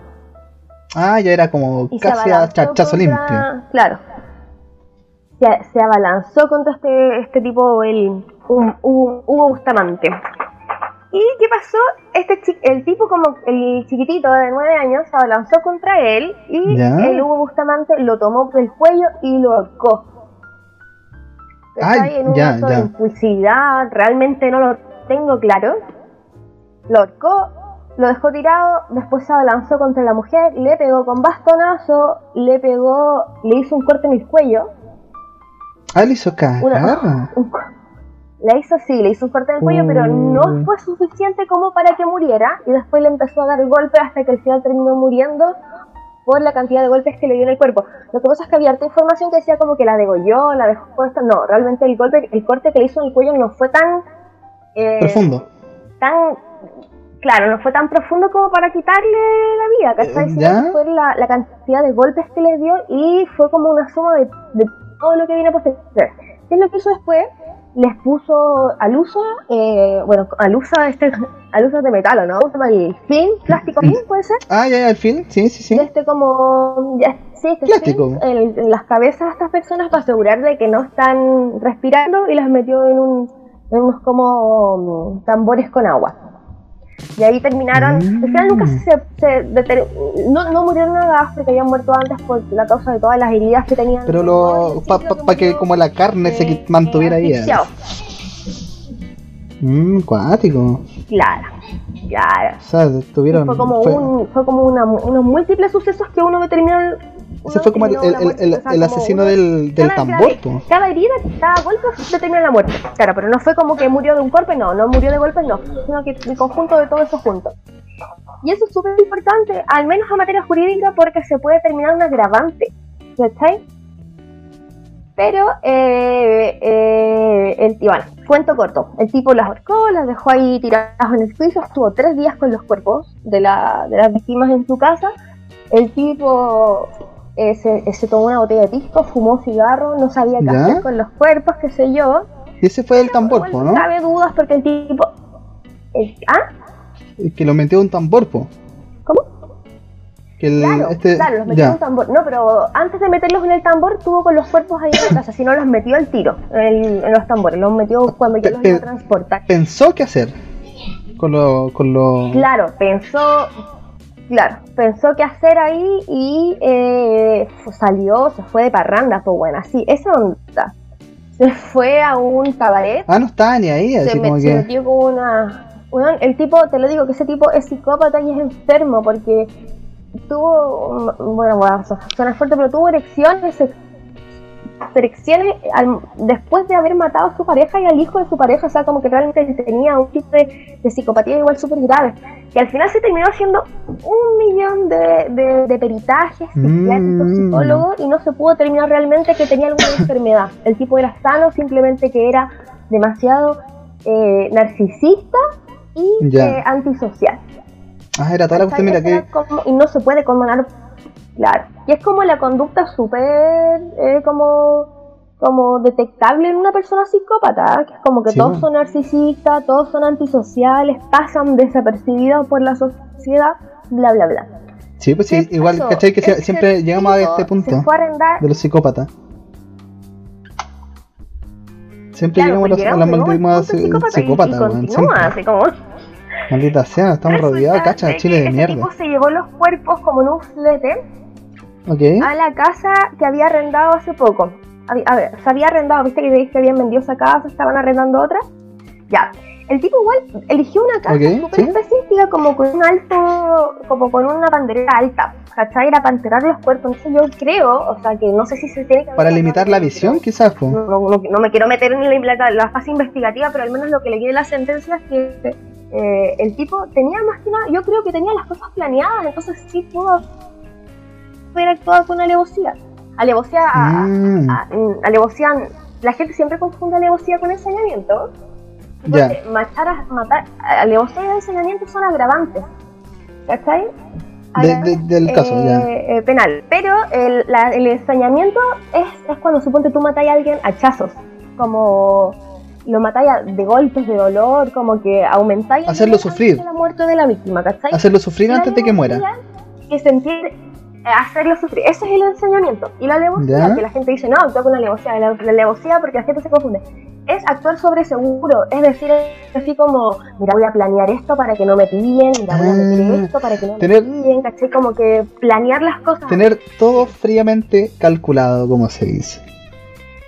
Ah, ya era como Y casi a chachazo contra- limpio. Claro. Se, se abalanzó contra este, este tipo, el Hugo, Bustamante. ¿Y qué pasó? Este chi- el tipo, como el chiquitito de 9 años, se abalanzó contra él y Ya. el Hugo Bustamante lo tomó por el cuello y lo ahorcó. Ay, en un ya, ya. de impulsividad, realmente no lo tengo claro. Lo ahorcó, lo dejó tirado, después se abalanzó contra la mujer, le pegó con bastonazo, le pegó, le hizo un corte en el cuello. Ah, le hizo cagar. Una- un la hizo así, le hizo un corte en el cuello, pero no fue suficiente como para que muriera. Y después le empezó a dar golpes hasta que al final terminó muriendo por la cantidad de golpes que le dio en el cuerpo. Lo que pasa es que había harta información que decía como que la degolló, la dejó esto. No, realmente el golpe, el corte que le hizo en el cuello no fue tan eh, Profundo. tan claro, no fue tan profundo como para quitarle la vida, ¿cachai? Eh, Sino ¿ya? que fue la, la cantidad de golpes que le dio y fue como una suma de, de todo lo que viene posterior. ¿Qué es lo que hizo después? Les puso al uso, eh, bueno, al uso este, al uso de metal, ¿o ¿no? El film, plástico film, puede ser. Ah, ya, ya, al fin. Sí, sí, sí. Este como, ya, sí, este Plástico. film, en, en las cabezas de estas personas para asegurar de que no están respirando y las metió en un, unos como mm, tambores con agua. Y ahí terminaron. Al final nunca Mm. se, se deter- no, no murieron a gas porque habían muerto antes por la causa de todas las heridas que tenían. Pero lo. para Creo pa, que como la carne se eh, mantuviera eh, ahí. Mmm, cuático. Claro, claro. O sea, tuvieron. fue como fue- un fue como una, unos múltiples sucesos que uno terminó Ese fue como el, el, el, el- el asesino del, del cada, tambor, cada, cada herida, cada golpe determina la muerte. Claro, pero no fue como que murió de un golpe, no, no murió de golpe, no, sino que el conjunto de todo eso junto. Y eso es súper importante, al menos a materia jurídica, porque se puede terminar un agravante. ¿Cachai? Pero, eh, eh, el bueno, cuento corto. El tipo las ahorcó, las dejó ahí tiradas en el piso, estuvo tres días con los cuerpos de, la, de las víctimas en su casa. El tipo eh, se, eh, se tomó una botella de pisco, fumó cigarro, no sabía qué ¿Ya? hacer con los cuerpos, qué sé yo. Y ese fue el tambor, ¿no? Cabe dudas porque el tipo. el- ¿Ah? El que lo metió un tambor, po. ¿Cómo? Que el, Claro, este, claro, los metió en ya. un tambor. No, pero antes de meterlos en el tambor, tuvo con los cuerpos ahí en la casa. Si no, los metió al tiro en, el- en los tambores. Los metió cuando yo los iba a transportar. Pensó qué hacer con lo. Con lo... Claro, pensó. Claro, pensó qué hacer ahí y eh, salió, se fue de parranda, pues bueno, así, esa onda. Se fue a un cabaret Ah, no estaba ni ahí, así se, como que. metió con una. Weón, el tipo, te lo digo, que ese tipo es psicópata y es enfermo porque tuvo. Bueno, bueno, suena fuerte, pero tuvo erecciones. ex- Erecciones al- después de haber matado a su pareja y al hijo de su pareja, o sea, como que realmente tenía un tipo de, de psicopatía igual súper grave. Que al final se terminó haciendo un millón de, de, de peritajes psiquiátricos, Mm. psicólogos, y no se pudo terminar realmente que tenía alguna enfermedad. El tipo era sano, simplemente que era demasiado eh, narcisista y eh, antisocial. Ah, era mira que. como- y no se puede condonar, claro. Y es como la conducta súper eh, como como detectable en una persona psicópata, que es como que Sí, todos son narcisistas, todos son antisociales, pasan desapercibidos por la sociedad, bla bla bla. Sí, pues sí, ¿Qué igual, pasó? ¿cachai? Que siempre llegamos a este punto a de los psicópatas. Siempre Claro, llegamos a pues los, a llegamos, psicópatas, así como... Maldita sea, estamos rodeados, cacha, de Chile de mierda. tipo se llevó los cuerpos como en un flete Ok. a la casa que había arrendado hace poco. A ver, se había arrendado, viste que dije que habían vendido esa casa, estaban arrendando otra. Ya. El tipo igual eligió una casa Ok, súper sí. específica, como con un alto, como con una banderera alta, ¿cachai? Era para enterrar los cuerpos. Entonces yo creo, o sea, que no sé si se tiene que... Para limitar la visión, quizás. No, no, no- no me quiero meter en la, la- fase investigativa, pero al menos lo que leí en la sentencia es que eh, el tipo tenía más que nada, yo creo que tenía las cosas planeadas, entonces sí pudo haber actuado con alevosía. Alevosía, a- Mm, a- mm, alevosía, la gente siempre confunde alevosía con ensañamiento. Ya. Porque Matar, a- matar, alevosía y ensañamiento son agravantes. ¿Cachai? De- de- del caso, ya. eh, eh, penal. Pero el, la- el ensañamiento es, es cuando suponte tú matáis a alguien a hachazos. Como lo matáis a- de golpes, de dolor, como que aumentáis Hacerlo sufrir. la muerte de la víctima, ¿cachai? Hacerlo sufrir antes de que muera. Que sentir, eh, hacerlo sufrir. Ese es el ensañamiento. Y la alevosía, que la gente dice, no, actúa con la alevosía. La, la alevosía, porque la gente se confunde, es actuar sobre seguro. Es decir, así como, mira, voy a planear esto para que no me pillen, mira, voy a meter Ah, esto para que no tener- me pillen, ¿cachai? Como que planear las cosas. Tener todo fríamente calculado, como se dice.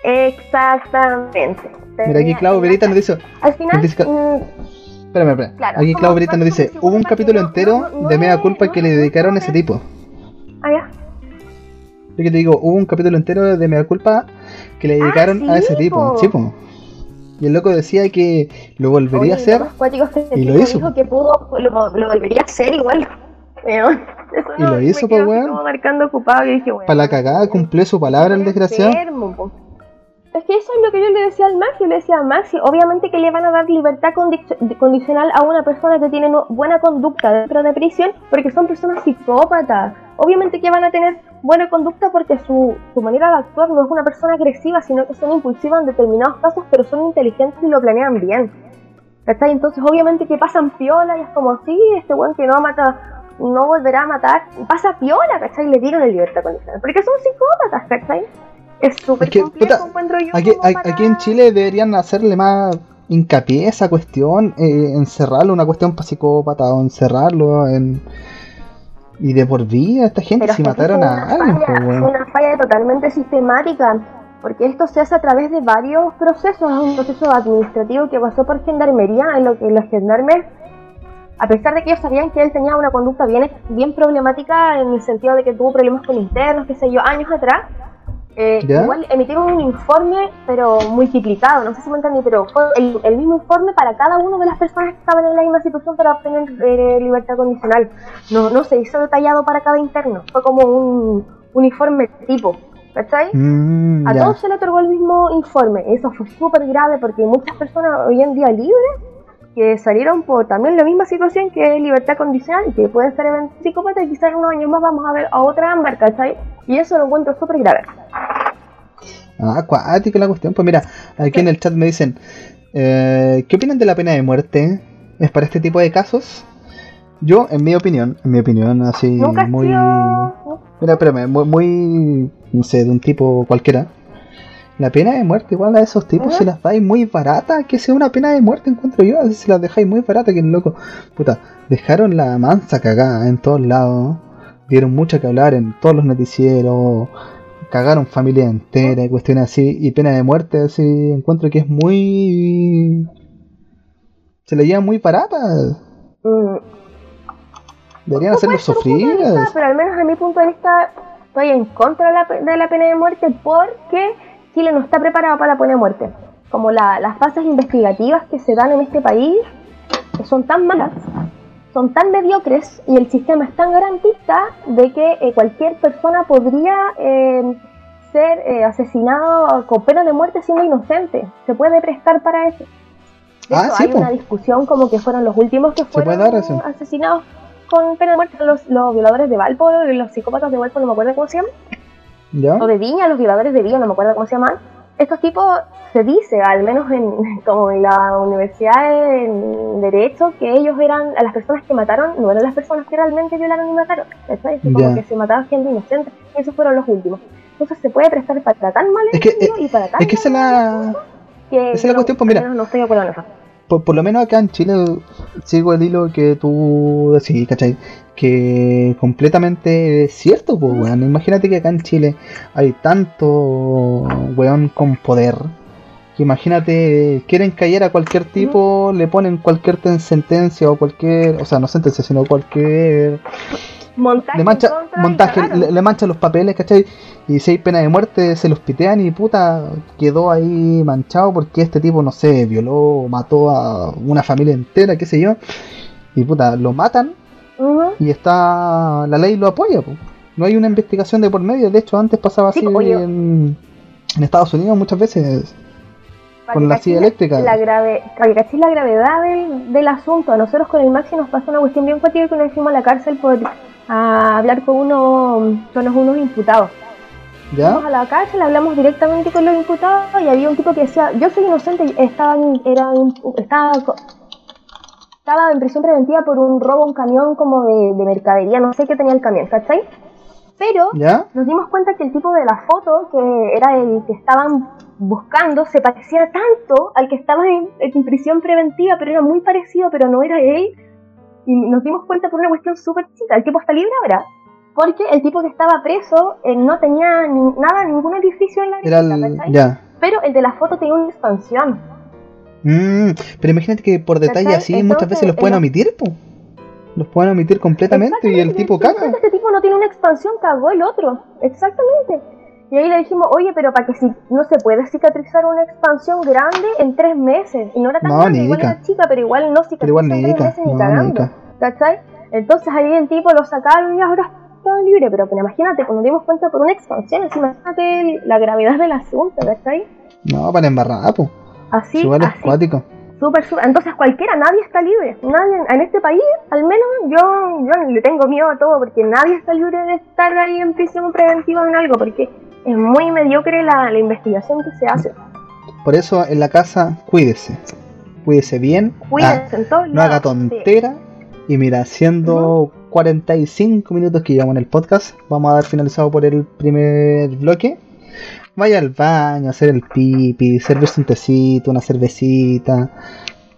Exactamente. Mira, aquí Clau Verita nos dice. Al final, dice- mm, Espérame, espérame. Claro, Aquí Clau Verita nos dice: Hubo un capítulo no- entero no- no de mea culpa que le dedicaron a ese tipo. Yo que te digo, hubo un capítulo entero de mea culpa que le dedicaron Ah, a ese tipo. po. Sí, po. Y el loco decía que lo volvería Oye, a hacer. y lo hizo, dijo que pudo, lo, lo volvería a hacer igual. Weón, eso Y lo hizo, así weón. marcando ocupado y dije, weón, Para la cagada, cumplió su palabra el desgraciado. enfermo, po. Es que eso es lo que yo le decía al Maxi, le decía a Maxi, obviamente que le van a dar libertad condi- condicional a una persona que tiene buena conducta dentro de prisión, porque son personas psicópatas. Obviamente que van a tener buena conducta porque su, su manera de actuar no es una persona agresiva, sino que son impulsivas en determinados casos, pero son inteligentes y lo planean bien. ¿Cachai? Entonces obviamente que pasan piola y es como, sí, este weón que no mata, no volverá a matar, pasa piola, ¿cachai? Le dieron la libertad condicional, porque son psicópatas, ¿cachai? Es súper Es que, complejo, puta, encuentro yo. Aquí, como a- para- aquí en Chile deberían hacerle más hincapié a esa cuestión, eh, encerrarlo, una cuestión para psicópata, o encerrarlo en. Y de por vida, esta gente Pero si es mataron a alguien, fue una falla totalmente sistemática, porque esto se hace a través de varios procesos. Es un proceso administrativo que pasó por gendarmería, en lo que los gendarmes, a pesar de que ellos sabían que él tenía una conducta bien, bien problemática en el sentido de que tuvo problemas con internos, qué sé yo, años atrás, eh, igual emitieron un informe, pero multiplicado, no sé si me entendí, pero fue el, el mismo informe para cada una de las personas que estaban en la misma situación para obtener eh, libertad condicional. No, no se hizo detallado para cada interno, fue como un uniforme tipo, ¿cachai? Mm, A todos se le otorgó el mismo informe. Eso fue súper grave porque muchas personas hoy en día libres que salieron por también la misma situación que es libertad condicional y que pueden ser psicópatas y quizás en unos años más vamos a ver a otra ámbar, ¿cachai? Y eso lo encuentro súper grave. Ah, acuática la cuestión. Pues mira, aquí en el chat me dicen, eh, ¿qué opinan de la pena de muerte? ¿Es para este tipo de casos? Yo, en mi opinión, en mi opinión, así muy... Mira, espérame, muy, muy, no sé, de un tipo cualquiera. La pena de muerte, igual a esos tipos, si las dais muy barata, que sea una pena de muerte, encuentro yo. Así si las dejáis muy barata, que loco. Puta, dejaron la mansa cagada en todos lados. Dieron mucho que hablar en todos los noticieros. Cagaron familia entera y cuestiones así. Y pena de muerte, así, encuentro que es muy. Se le lleva muy barata. Mm, Deberían hacerlo puede ser un punto de sufrir. pero al menos a mi punto de vista estoy en contra de la, de la pena de muerte porque Chile no está preparado para la pena de muerte. Como la- las fases investigativas que se dan en este país que son tan malas, son tan mediocres y el sistema es tan garantista de que eh, cualquier persona podría eh, ser eh, asesinado con pena de muerte siendo inocente. Se puede prestar para eso. De Ah, hecho, sí, hay po. una discusión como que fueron los últimos que fueron asesinados con pena de muerte, los, los violadores de Valpo, los psicópatas de Valpo, no me acuerdo cómo se llaman, ¿Ya? o de Viña, los violadores de Viña, no me acuerdo cómo se llaman. Estos tipos se dice, al menos en, como en la universidad en Derecho, que ellos eran, a las personas que mataron, no eran las personas que realmente violaron y mataron. ¿cachai? Como que se mataba gente inocente. Esos fueron los últimos. Entonces se puede prestar para tan mal Es que, y para tan Es que esa es la. esa es la cuestión, pues, mira. no estoy de acuerdo en eso. Por, por lo menos acá en Chile sigo el hilo que tú decís, ¿cachai? Que completamente es cierto, pues, weón. Imagínate que acá en Chile hay tanto weón con poder. Que imagínate, quieren callar a cualquier tipo, le ponen cualquier ten- sentencia o cualquier, o sea, no sentencia, sino cualquier Montaje, le mancha, montaje, le, le manchan los papeles, ¿cachai? Y si hay pena de muerte, se los pitean y puta, quedó ahí manchado porque este tipo, no sé, violó o mató a una familia entera, qué sé yo. Y puta, lo matan y está. La ley lo apoya, po. No hay una investigación de por medio, de hecho, antes pasaba Sí, así en, en Estados Unidos muchas veces. Con la silla eléctrica. La, grave, para que la gravedad del, del asunto. A nosotros con el Maxi nos pasó una cuestión bien fuerte que nos fuimos a la cárcel por a hablar con, uno, con los- unos imputados. ¿Ya? Fuimos a la cárcel, hablamos directamente con los imputados y había un tipo que decía, yo soy inocente, estaba en, era estaba, estaba en prisión preventiva por un robo a un camión como de, de mercadería, no sé qué tenía el camión, ¿cachai? Pero ¿Ya? nos dimos cuenta que el tipo de la foto, que era el que estaban buscando, se parecía tanto al que estaba en, en prisión preventiva, pero era muy parecido, pero no era él. Y nos dimos cuenta por una cuestión súper chica. El tipo está libre ahora. Porque el tipo que estaba preso eh, no tenía ni- nada, ningún edificio en la Era. Pero el de la foto tenía una expansión. Mm, pero imagínate que por detalle ¿Cachai? así muchas veces los pueden omitir, po. Los pueden omitir completamente y el tipo caga. Este tipo no tiene una expansión, cagó el otro. Exactamente. Y ahí le dijimos, oye, pero para que si no se puede cicatrizar una expansión grande en tres meses. Y no era tan No, grande, igual era chica, pero igual no igual en tres meses ni no, cagando. ¿Cachai? Entonces ahí el tipo lo sacaron y ahora está libre. Pero, pero imagínate, cuando dimos cuenta por una expansión, imagínate la gravedad del asunto, ¿cachai? No, para embarrar, po. Así, Igual es así. cuático. Súper, súper. Entonces cualquiera, nadie está libre. Nadie en este país, al menos yo, yo le tengo miedo a todo porque nadie está libre de estar ahí en prisión preventiva en algo porque es muy mediocre la, la investigación que se hace. Por eso en la casa, cuídese. Cuídese bien. Cuídense en todos Ah, no haga lados. tontera. Y mira, siendo 45 minutos que llevamos en el podcast, vamos a dar finalizado por el primer bloque. vaya al baño, hacer el pipi, servirse un tecito, una cervecita,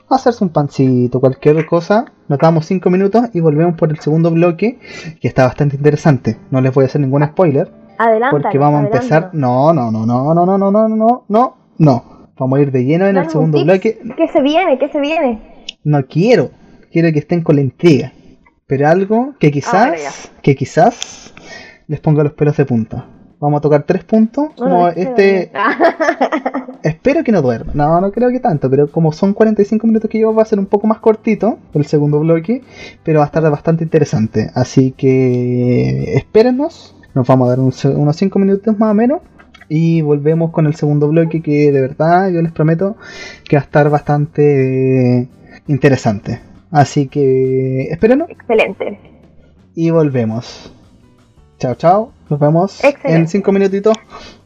hacerse un pancito, cualquier cosa. Nos damos 5 minutos y volvemos por el segundo bloque, que está bastante interesante. No les voy a hacer ningún spoiler, Adelante. porque vamos a empezar. No, no, no, no, no, no, no, no, no, no, no. Vamos a ir de lleno en el segundo bloque. ¿Qué se viene? ¿Qué se viene? No quiero, quiero que estén con la intriga. Pero algo que quizás, bueno, ya. que quizás les ponga los pelos de punta. Vamos a tocar tres puntos. Como este, espero que no duerma. No, no creo que tanto, pero como son 45 minutos que llevo, va a ser un poco más cortito el segundo bloque, pero va a estar bastante interesante. Así que espérennos. Nos vamos a dar un unos 5 minutos más o menos. Y volvemos con el segundo bloque que de verdad yo les prometo que va a estar bastante eh, interesante. Así que espérenos Excelente. y volvemos. Chao, chao. Nos vemos Excelente. en 5 minutitos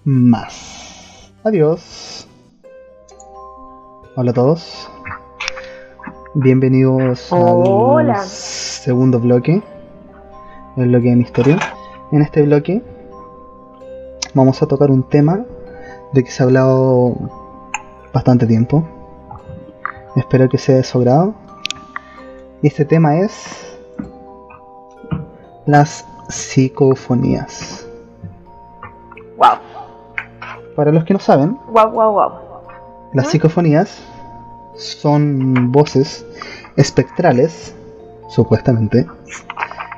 más. Adiós. Hola a todos. Bienvenidos Hola. al segundo bloque. El bloque de misterio. En este bloque vamos a tocar un tema de que se ha hablado bastante tiempo. Espero que sea de su agrado. Y este tema es las psicofonías. Wow. Para los que no saben, Wow, wow, wow. las ¿Ah? psicofonías son voces espectrales, supuestamente,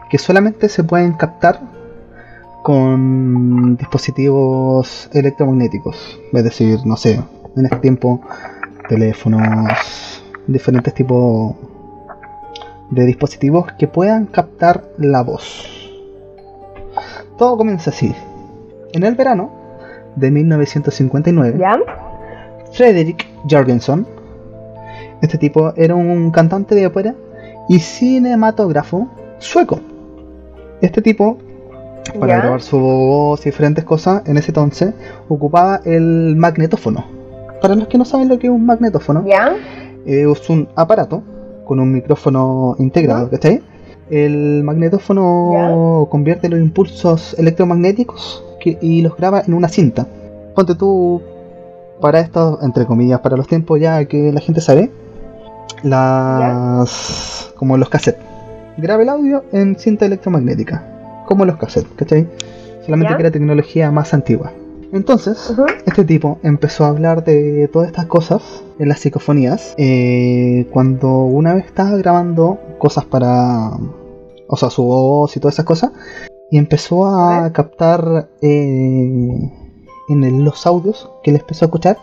que solamente se pueden captar con dispositivos electromagnéticos. Es decir, no sé, en este tiempo, teléfonos, diferentes tipos de dispositivos que puedan captar la voz. Todo comienza así. En el verano de 1959, ¿Ya? Frederick Jorgensen. Este tipo era un cantante de ópera y cinematógrafo sueco. Este tipo, para ¿Ya? grabar su voz y diferentes cosas, en ese entonces ocupaba el magnetófono. Para los que no saben lo que es un magnetófono, ¿Ya? eh, es un aparato con un micrófono integrado, ¿cachai? El magnetófono convierte los impulsos electromagnéticos que- y los graba en una cinta. Ponte tú, para esto, entre comillas, para los tiempos ya que la gente sabe, las. como los cassettes. Graba el audio en cinta electromagnética, como los cassettes, ¿cachai? Solamente ¿Ya? que era tecnología más antigua. Entonces, este tipo empezó a hablar de todas estas cosas en las psicofonías eh, cuando una vez estaba grabando cosas para, o sea, su voz y todas esas cosas, y empezó a captar eh, en el- los audios que le empezó a escuchar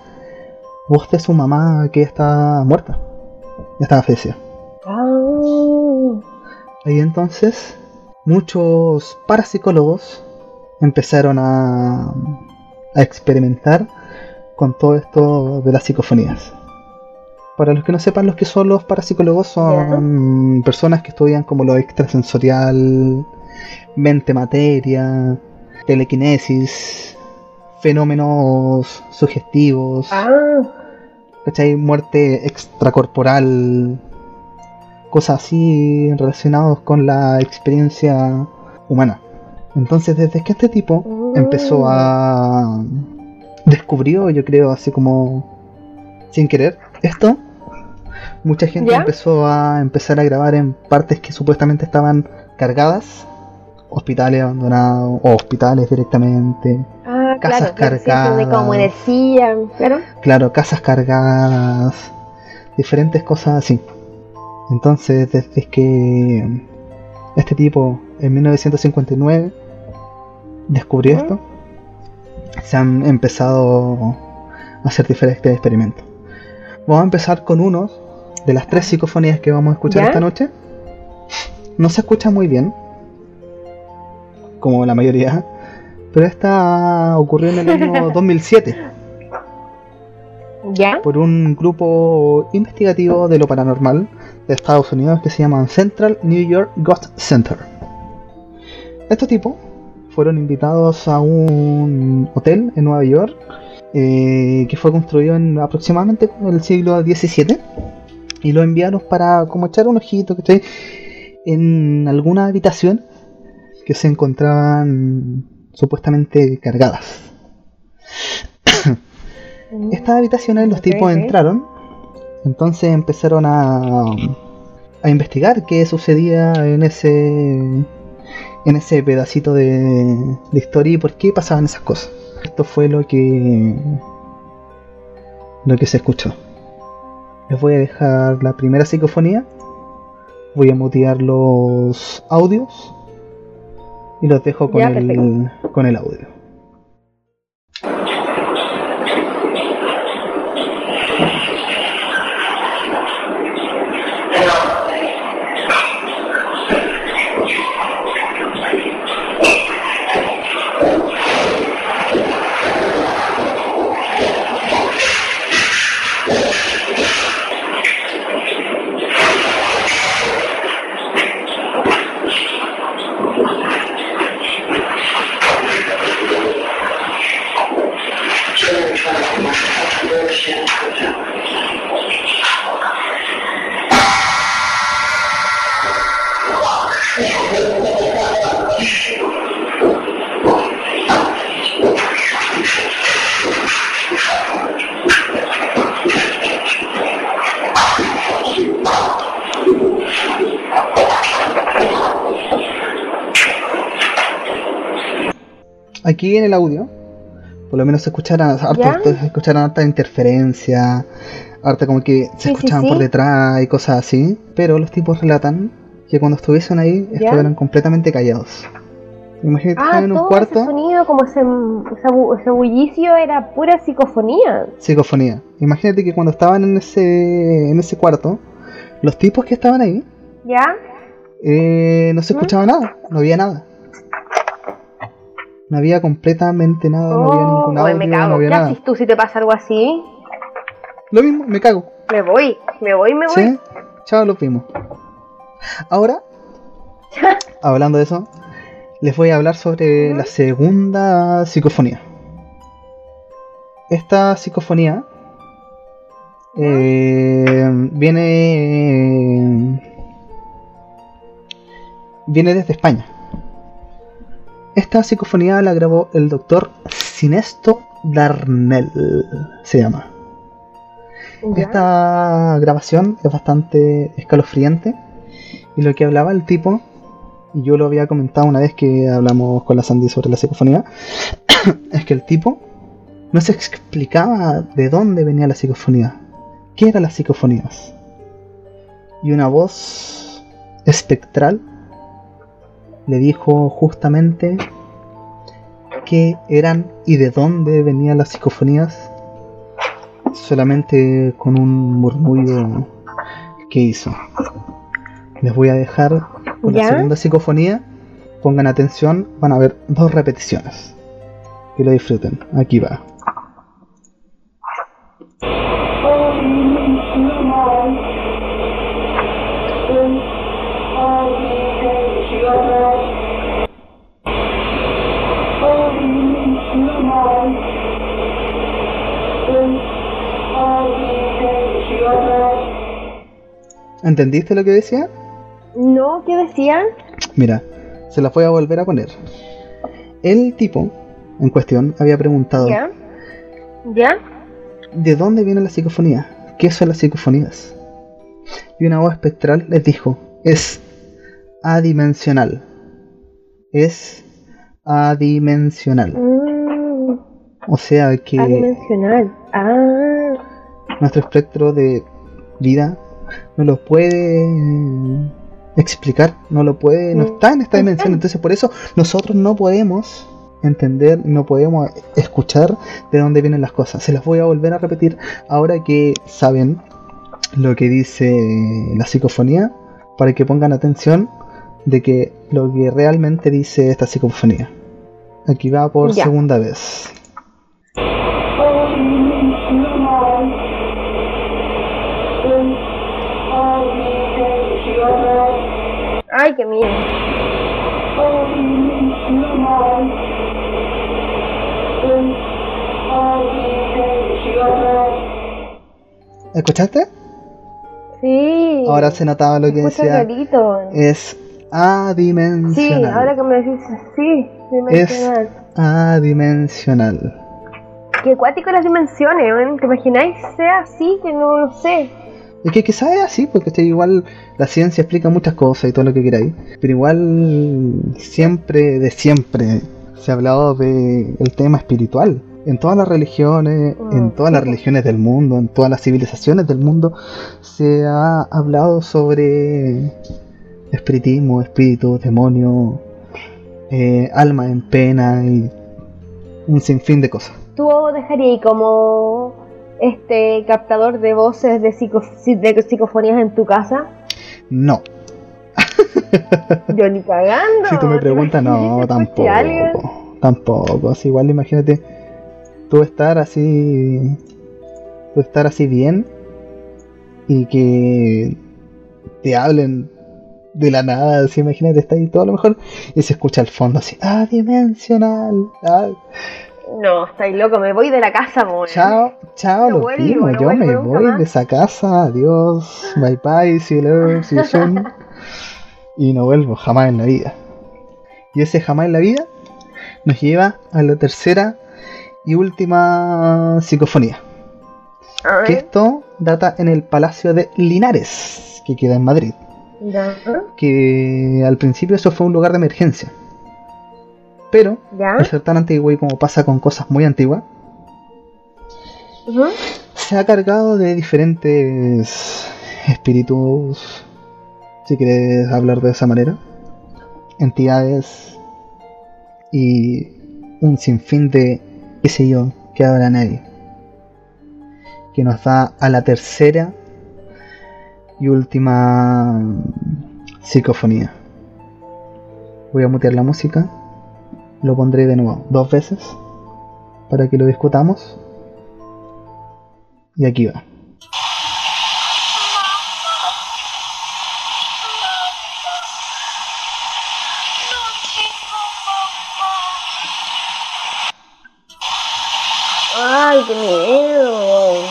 voz de su mamá que ya está muerta, ya estaba fallecida. Ah. Ahí entonces muchos parapsicólogos empezaron a, a experimentar con todo esto de las psicofonías. Para los que no sepan los que son los parapsicólogos son personas que estudian como lo extrasensorial, mente materia, telequinesis, fenómenos sugestivos, Ah. ¿cachai? Muerte extracorporal, cosas así relacionadas con la experiencia humana. Entonces, desde que este tipo Mm. empezó a. descubrió, yo creo, así como. sin querer, esto, mucha gente ¿Ya? empezó a empezar a grabar en partes que supuestamente estaban cargadas, hospitales abandonados, o hospitales directamente, Ah, Casas claro. de como cargadas. energía, claro. Claro, casas cargadas, diferentes cosas así. Entonces, desde que este tipo en 1959 descubrió esto, se han empezado a hacer diferentes experimentos. Vamos a empezar con uno de las tres psicofonías que vamos a escuchar ¿Ya? esta noche. No se escucha muy bien, como la mayoría, pero esta ocurrió en el año 2007 ¿Ya? por un grupo investigativo de lo paranormal de Estados Unidos que se llaman Central New York Ghost Center. Estos tipos fueron invitados a un hotel en Nueva York eh, que fue construido en aproximadamente el siglo XVII y lo enviaron para como echar un ojito ¿cachai? en alguna habitación que se encontraban supuestamente cargadas. Estas habitaciones los tipos entraron, entonces empezaron a, a investigar qué sucedía en ese en ese pedacito de, de historia y por qué pasaban esas cosas. Esto fue lo que lo que se escuchó. Les voy a dejar la primera psicofonía. Voy a mutear los audios y los dejo con Ya, el con el audio. Aquí en el audio, por lo menos se escucharon se escucharon harta interferencia, harta como que se Sí, sí, escuchaban sí. por detrás y cosas así, pero los tipos relatan que cuando estuviesen ahí ¿Ya? estuvieran completamente callados. Imagínate que Ah, en un todo cuarto, ese sonido, como ese, ese, ese bullicio, era pura psicofonía. psicofonía. Imagínate que cuando estaban en ese, en ese cuarto, los tipos que estaban ahí, ¿Ya? eh, no se ¿Mm? escuchaba nada, no había nada. No había completamente nada, no había Oh, ningún audio, me no cago. había ¿Qué nada. haces tú si te pasa algo así? Lo mismo, me cago. Me voy, me voy, me voy. ¿Sí? Chao, los vimos. Ahora, hablando de eso, les voy a hablar sobre la segunda psicofonía. Esta psicofonía eh, viene viene desde España. Esta psicofonía la grabó el doctor Sinesto Darnell, se llama. Esta grabación es bastante escalofriante y lo que hablaba el tipo, y yo lo había comentado una vez que hablamos con la Sandy sobre la psicofonía, es que el tipo no se explicaba de dónde venía la psicofonía, qué eran las psicofonías. Y una voz espectral le dijo justamente qué eran y de dónde venían las psicofonías solamente con un murmullo que hizo. Les voy a dejar con la segunda psicofonía. Pongan atención, van a ver dos repeticiones. Que lo disfruten. Aquí va. ¿Entendiste lo que decía? No, ¿qué decían? Mira, se las voy a volver a poner. El tipo en cuestión había preguntado ¿Ya? ¿Ya? ¿De dónde viene la psicofonía? ¿Qué son las psicofonías? Y una voz espectral les dijo, es adimensional. Es adimensional. Mm, O sea que adimensional. Ah, nuestro espectro de vida no lo puede explicar, no lo puede, no Mm. está en esta dimensión. Entonces por eso nosotros no podemos entender, no podemos escuchar de dónde vienen las cosas. Se las voy a volver a repetir ahora que saben lo que dice la psicofonía, para que pongan atención de que lo que realmente dice esta psicofonía. Aquí va por Ya. segunda vez. Ay, qué miedo. ¿Escuchaste? Sí. Ahora se notaba lo que decía. clarito. Es adimensional. Sí, ahora que me decís, sí, dimensional. Adimensional. Qué cuático las dimensiones. ¿Te imagináis sea así? Que no lo sé. Es que quizás es así, porque este, igual la ciencia explica muchas cosas y todo lo que queráis. Pero igual siempre, de siempre, se ha hablado de el tema espiritual. En todas las religiones, Mm, en todas las religiones del mundo, en todas las civilizaciones del mundo, se ha hablado sobre espiritismo, espíritu, demonio, eh, alma en pena y un sinfín de cosas. ¿Tú dejarías como este captador de voces de, psico- de psicofonías en tu casa? No, Yo ni cagando. si tú me ¿te preguntas, no, tampoco. Tampoco, así igual imagínate tú estar así, tú estar así bien y que te hablen de la nada, así imagínate, está ahí todo a lo mejor y se escucha al fondo así, ah, dimensional, ah, No, estáis loco, me voy de la casa, chao, chao, No los no yo me vuelvo voy más. de esa casa, adiós, bye bye, see you later, see you soon, y no vuelvo jamás en la vida. Y ese jamás en la vida nos lleva a la tercera y última psicofonía. Que esto data en el Palacio de Linares, que queda en Madrid. ya, Que al principio eso fue un lugar de emergencia. Pero, ya, al ser tan antiguo y como pasa con cosas muy antiguas, se ha cargado de diferentes espíritus, si quieres hablar de esa manera, entidades y un sinfín de, qué sé yo, que habrá nadie, que nos da a la tercera y última psicofonía. Voy a mutear la música, lo pondré de nuevo dos veces para que lo discutamos. Y aquí va. Ay, qué miedo.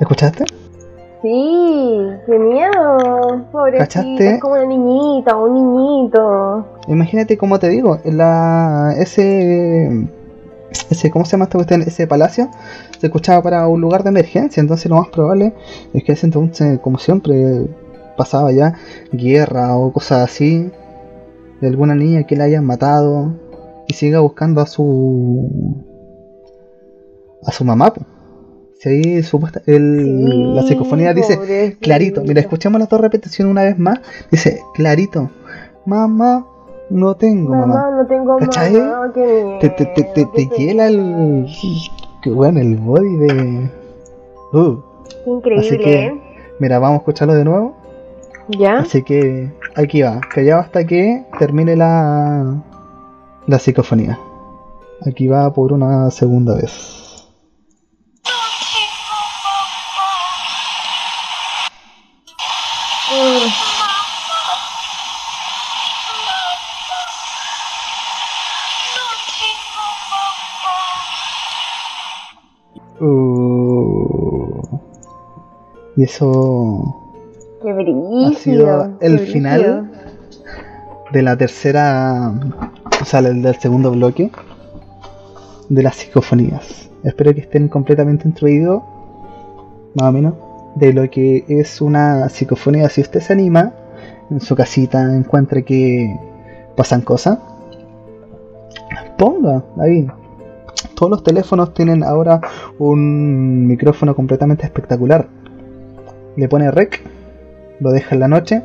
¿Escuchaste? Sí, qué miedo. Pobrecita, ¿Cachaste? es como una niñita o un niñito. Imagínate como te digo, la, ese, ese, ¿cómo se llama esta cuestión? Ese palacio se escuchaba para un lugar de emergencia, entonces lo más probable es que ese entonces, como siempre, pasaba ya guerra o cosas así, de alguna niña que la hayan matado y siga buscando a su a su mamá. po. Ahí supuesta, el, la Sí, psicofonía dice pobrecito. clarito, mira, escuchemos las dos repeticiones una vez más. Dice, clarito, mamá, no tengo mamá. Mamá, no tengo ¿Cachai? mamá. Te, te, te, te, te hiela el. Qué bueno, el body de. Uh, Increíble, Así que- ¿eh? mira, vamos a escucharlo de nuevo. ¿Ya? Así que aquí va, callado hasta que termine la. La psicofonía. Aquí va por una segunda vez. Uh, y eso. Qué brillo. sido el final. de la tercera, o sea, del, del segundo bloque de las psicofonías. Espero que estén completamente instruidos, más o menos, de lo que es una psicofonía. Si usted se anima en su casita, encuentra que pasan cosas, ponga ahí. Todos los teléfonos tienen ahora un micrófono completamente espectacular. Le pone rec, lo deja en la noche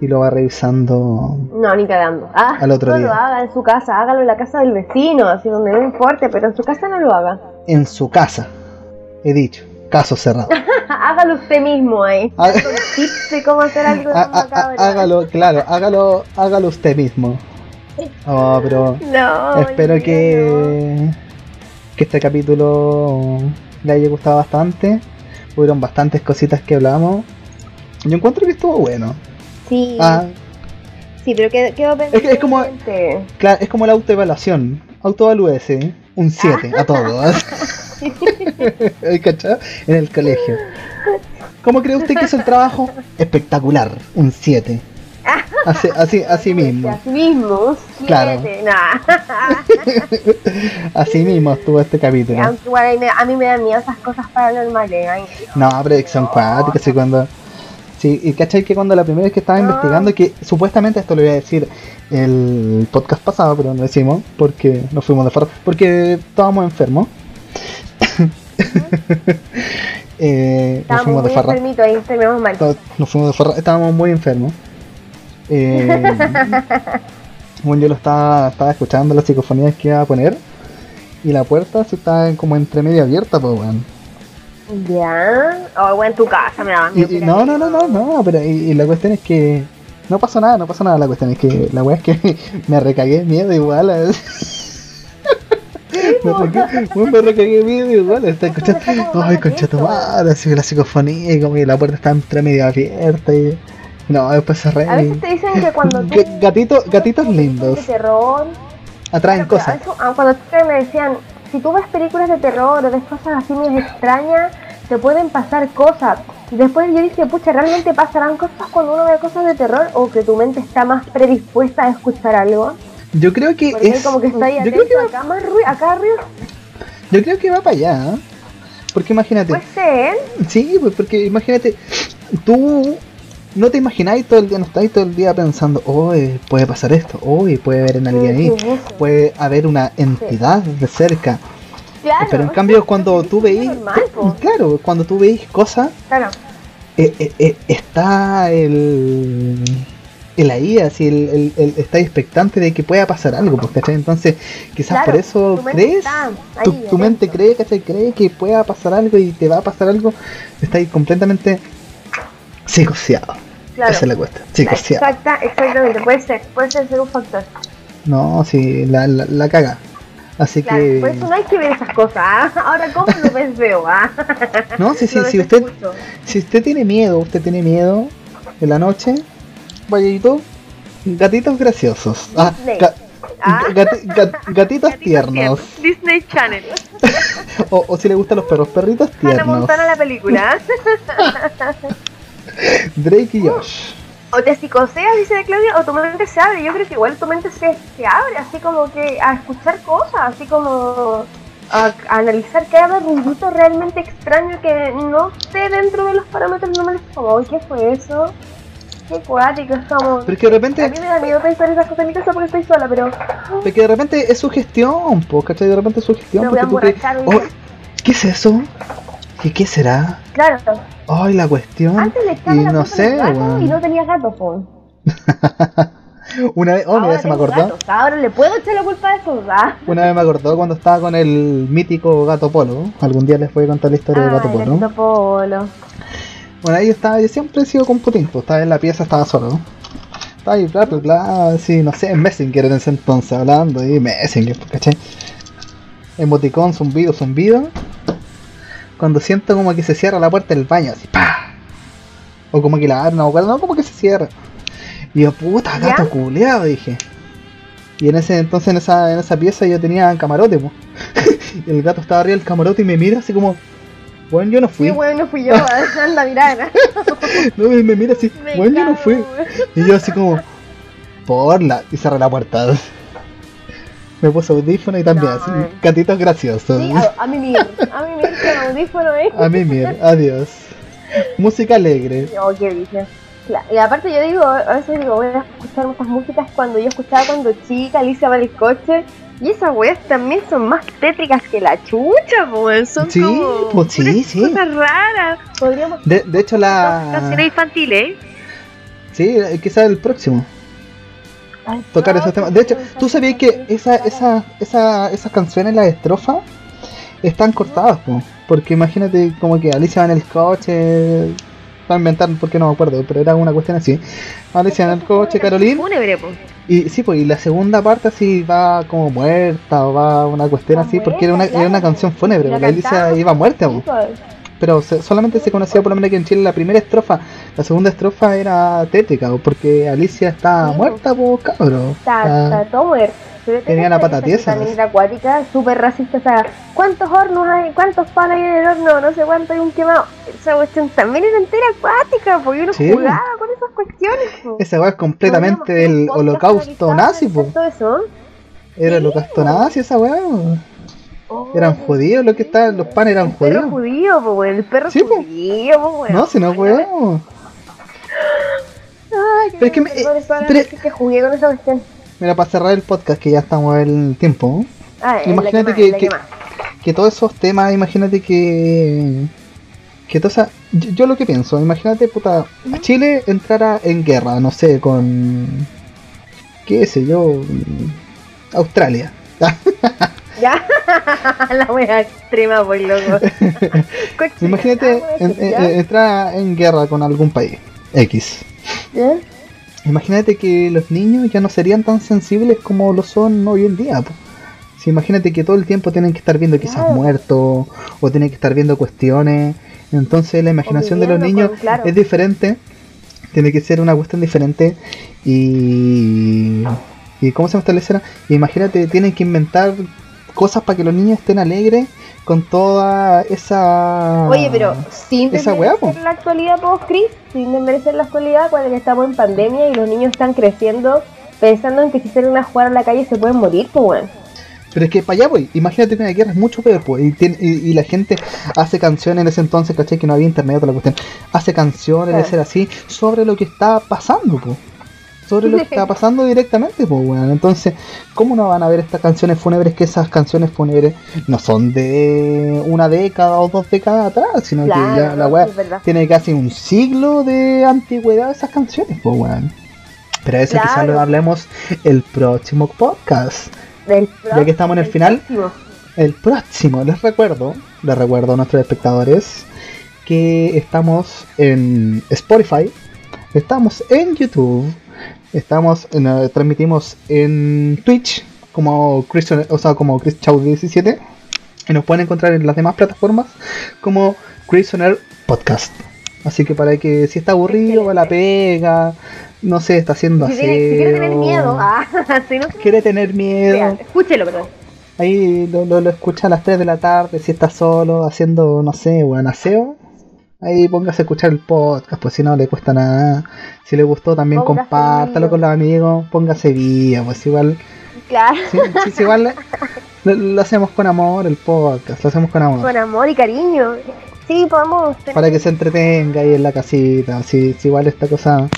y lo va revisando No, ni cagando. Ah, Al otro no día. lo haga en su casa, hágalo en la casa del vecino, así donde no importe, pero en su casa no lo haga. en su casa. He dicho, caso cerrado. hágalo usted mismo ahí. Con tips de cómo hacer algo há- macabro. há- hágalo, claro, hágalo, hágalo usted mismo. Oh, pero No, espero que, que este capítulo le haya gustado bastante. Hubieron bastantes cositas que hablamos. Yo encuentro que estuvo bueno. no. Sí, Ah, sí, pero quedó, quedó Es que es como- claro, es como la autoevaluación. Autoevalúese. Un 7 a todos. En el colegio. ¿Cómo cree usted que hizo el trabajo? Espectacular. Un 7. Así, así, así mismo. Así mismo, Claro. Así mismo estuvo este capítulo. Aunque a mí, me, a mí me dan miedo esas cosas paranormales. ay, No, predicción sí, cuando. Sí, y cachai que cuando la primera vez que estaba investigando, que supuestamente esto lo iba a decir el podcast pasado, pero no lo decimos, porque nos fuimos de farra, porque estábamos enfermos. eh, nos Estábamos fuimos de farra. ahí, mal. Nos fuimos de farra, estábamos muy enfermos. Eh, bueno, yo lo estaba, estaba escuchando las psicofonías que iba a poner. Y la puerta se estaba como entre medio abierta, pues weón. Ya. O en tu casa me Y, y no, no, no, no, no, pero y, y la cuestión es que no pasó nada, no pasó nada. La cuestión es que la weá es que me recagué miedo igual. a- me, recagué, miedo igual. Está escuchando, ay, concha tu madre, así la psicofonía y como que la puerta está entre medio abierta y. No, después cerré. A veces te dicen que cuando tú. Ga- gatito- gatitos lindos. De terror. Atraen pero cosas. veces, ah, cuando me decían, si tú ves películas de terror o ves cosas así muy extrañas, te pueden pasar cosas. Y después yo dije, pucha, ¿realmente pasarán cosas cuando uno ve cosas de terror o que tu mente está más predispuesta a escuchar algo? Yo creo que Porque es. como que está ahí yo, creo que va, acá más ruido, acá arriba. yo creo que va para allá. ¿eh? Porque imagínate. Puede ser. Sí, pues porque imagínate, tú no te imagináis todo el día, no estáis todo el día pensando, hoy puede pasar esto, hoy puede haber en alguien ahí, puede haber una entidad de cerca. Claro. Pero en cambio cuando tú veis, Normal, claro, cuando tú veis cosas, Claro. eh, eh, eh, está el el ahí, así el, el, el- está expectante de que pueda pasar algo, ¿cachai? Entonces, quizás Claro, por eso tu crees, está ahí, tu, tu mente cree, ¿cachai? Cree que pueda pasar algo y te va a pasar algo, está ahí completamente psicoseado. Claro. Esa es la cuestión, psicoseado. Exacta, exactamente, puede ser, puede ser, ser un factor. No, sí, la, la, la caga. Así Claro, que, por eso no hay que ver esas cosas. ¿ah? Ahora, ¿cómo lo ves feo? ¿ah? no, sí, sí, ves si usted, escucho. si usted tiene miedo, usted tiene miedo en la noche, vaya YouTube, gatitos graciosos. Ah, Disney. ga- Ah. gati- ga- gatitos tiernos. Disney Channel. O, o si le gustan los perros, perritos Hannah tiernos. Montana la película. Drake y Josh. O te psicoseas, dice Claudia, o tu mente se abre. Yo creo que igual tu mente se, se abre, así como que a escuchar cosas, así como a, a analizar cada ruidito realmente extraño que no esté dentro de los parámetros normales. Como, "Uy, ¿qué fue eso? Qué cuático, es como... Pero es que de A repente, mí me da miedo pensar esas cosas en mi casa porque estoy sola, pero porque de repente es sugestión, pues, ¿cachai? De repente es sugestión. a Porque tú te, oh. ¿Qué es eso? ¿Qué, ¿Qué será? Claro, Ay, la cuestión. antes le echaba Y no sé, weón. y no tenía gatos, po. Una vez, oh, mira, se me acordó. gatos, Ahora le puedo echar la culpa a eso, ¿ah? Una vez me acordó cuando estaba con el mítico gato polo. Algún día les voy a contar la historia del gato polo. gatito polo. Bueno, ahí estaba, yo siempre he sido con Putin, pues, estaba en la pieza, estaba solo. Estaba ahí, bla, bla, bla, así, no sé, en Messenger en ese entonces, hablando, y Messenger, ¿cachai? Emoticón, zumbido, zumbido. Cuando siento como que se cierra la puerta del baño, así, pa. O como que la abren, no, no, como que se cierra. Y yo, puta, gato culeado, dije. Y en ese entonces, en esa, en esa pieza, yo tenía camarote, pues. y el gato estaba arriba del camarote y me mira así como, bueno, yo no fui. Sí, bueno, fui yo, anda, mirar. No, y me mira así, Me bueno, yo no fui. Y yo así como, por la... Y cerré la puerta. Me puse audífono y también, No, gatitos graciosos. Sí, a, a mimir. A mimir con audífono, ¿eh? A mí, mira, adiós. Música alegre. Oh, qué dice. Y aparte yo digo, a veces digo, voy a escuchar muchas músicas cuando yo escuchaba cuando chica, Alicia va el coche. Y esas weas también son más tétricas que la chucha, pues. Son Sí, como pues sí, sí. cosas raras. Podríamos De, de hecho, la... canciones infantiles, ¿eh? Sí, quizás el próximo. Ay, Tocar no, esos temas. De hecho, ¿tú sabías que esa, esa, esa, esas canciones, las estrofas, están cortadas? po? Porque imagínate como que Alicia va en el coche... Para inventar, porque no me acuerdo, pero era una cuestión así. Alicia en el coche, pues. Y sí, pues, y la segunda parte así va como muerta o va una cuestión Va así, porque era una, era una canción fúnebre, porque Alicia iba muerta, po. pero se- solamente se conocía por lo menos que en Chile la primera estrofa la segunda estrofa era tétrica, po, porque Alicia Sí, po. muerta, pues cabrón. Está, muerto. Pero Tenía la pata esa tiesa. También era acuática, súper racista. O sea, ¿cuántos hornos hay? ¿Cuántos panes hay en el horno? No sé cuánto hay un quemado. Esa cuestión también era entera acuática, porque uno Sí. jugaba con esas cuestiones. po. Esa weá es completamente del holocausto nazi, de eso. Era el holocausto nazi esa weá. Oh, Eran judíos lo que estaban, los panes eran El perro judíos. judío, po, weón, el perro Sí, judío, po. No, si no weón. Ay, Pero es que me- perdón, eh, pero- que jugué con esa cuestión. Mira, para cerrar el podcast, que ya estamos en el tiempo, Ah, Imagínate que- que- más. que todos esos temas, imagínate que. que toda esa- yo, yo lo que pienso, imagínate, puta, Chile entrara en guerra, no sé, con. qué sé yo. Australia. Ya, la wea extrema, por loco. Imagínate ah, en- en- entrar en guerra con algún país. X. ¿Ya? Imagínate que los niños ya no serían tan sensibles como lo son hoy en día. po. Si imagínate que todo el tiempo tienen que estar viendo quizás Claro. muertos o tienen que estar viendo cuestiones. Entonces la imaginación de los niños con- claro. es diferente. Tiene que ser una cuestión diferente. Y... ¿Y cómo se llama esta lecera? Imagínate, tienen que inventar cosas para que los niños estén alegres con toda esa... Oye, pero sin desmerecer la actualidad post-Cris, sin desmerecer la actualidad cuando estamos en pandemia y los niños están creciendo pensando en que si salen a jugar a la calle se pueden morir, pues bueno. Pero es que para allá voy, imagínate que una guerra es mucho peor, pues, y, tiene- y, y la gente hace canciones en ese entonces, ¿cachai? Que no había internet, otra cuestión. Hace canciones de Claro. ser así sobre lo que está pasando, pues. Sobre lo que está pasando directamente, pues, weón. Entonces, ¿cómo no van a ver estas canciones fúnebres? Que esas canciones fúnebres no son de una década o dos décadas atrás, sino que ya la weá tiene casi un siglo de antigüedad esas canciones, pues, weón. Pero eso quizás Claro. lo hablemos el próximo podcast. Del Ya que estamos en el final. próximo. El próximo, les recuerdo, les recuerdo a nuestros espectadores que estamos en Spotify, estamos en YouTube, estamos en, eh, transmitimos en Twitch como Christian, o sea, como Chris Chow 17 y nos pueden encontrar en las demás plataformas como Christianer Podcast. Así que para que si está aburrido, va la pega, no sé, está haciendo Si, tiene- si quiere tener miedo, ah, si no quiere tener miedo, escúchelo, perdón. Ahí lo, lo, lo escucha a las 3 de la tarde, si está solo, haciendo, no sé, buen aseo. Ahí póngase a escuchar el podcast, pues si no le cuesta nada. Si le gustó también Póngase compártalo con los amigos, póngase vía, pues igual, Claro, sí, sí, sí, igual lo, lo hacemos con amor el podcast, lo hacemos con amor. con amor y cariño. Sí, podemos tener Para que se entretenga ahí en la casita, si, si igual esta cosa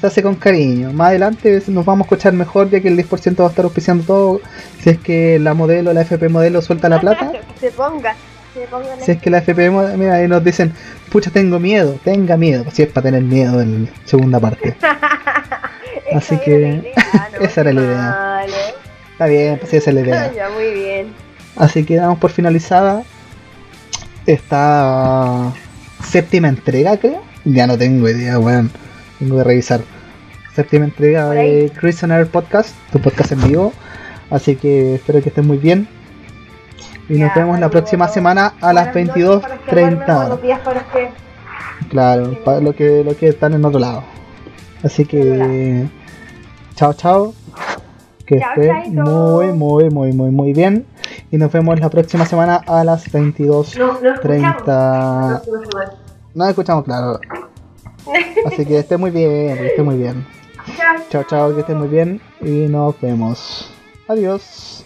se hace con cariño. Más adelante nos vamos a escuchar mejor ya que el 10% va a estar auspiciando todo. Si es que la modelo, la FP modelo suelta la plata. que se ponga, Si es que la FP, mira, ahí nos dicen, pucha, tengo miedo, tenga miedo. Si es para tener miedo en segunda parte. Así que la idea, no esa era la idea. Está bien, pues esa es la idea. Ya, muy bien. Así que damos por finalizada esta séptima entrega, creo. Ya no tengo idea, weón. Tengo que revisar. Séptima entrega de Chris on Air Podcast, tu podcast en vivo. Así que espero que estén muy bien. Y nos vemos la próxima semana a las Buenas noches para los que duermen, 22.30 horas. Buenos días para los que Claro, para lo que, lo que están en otro lado. Así que, chao, chao. Que estén muy, muy, muy, muy, muy bien. Y nos vemos la próxima semana a las 22.30. no, no escuchamos. Claro. Así que esté muy bien, que esté muy bien. Chao. Chao, chao, que esté muy bien. Y nos vemos. Adiós.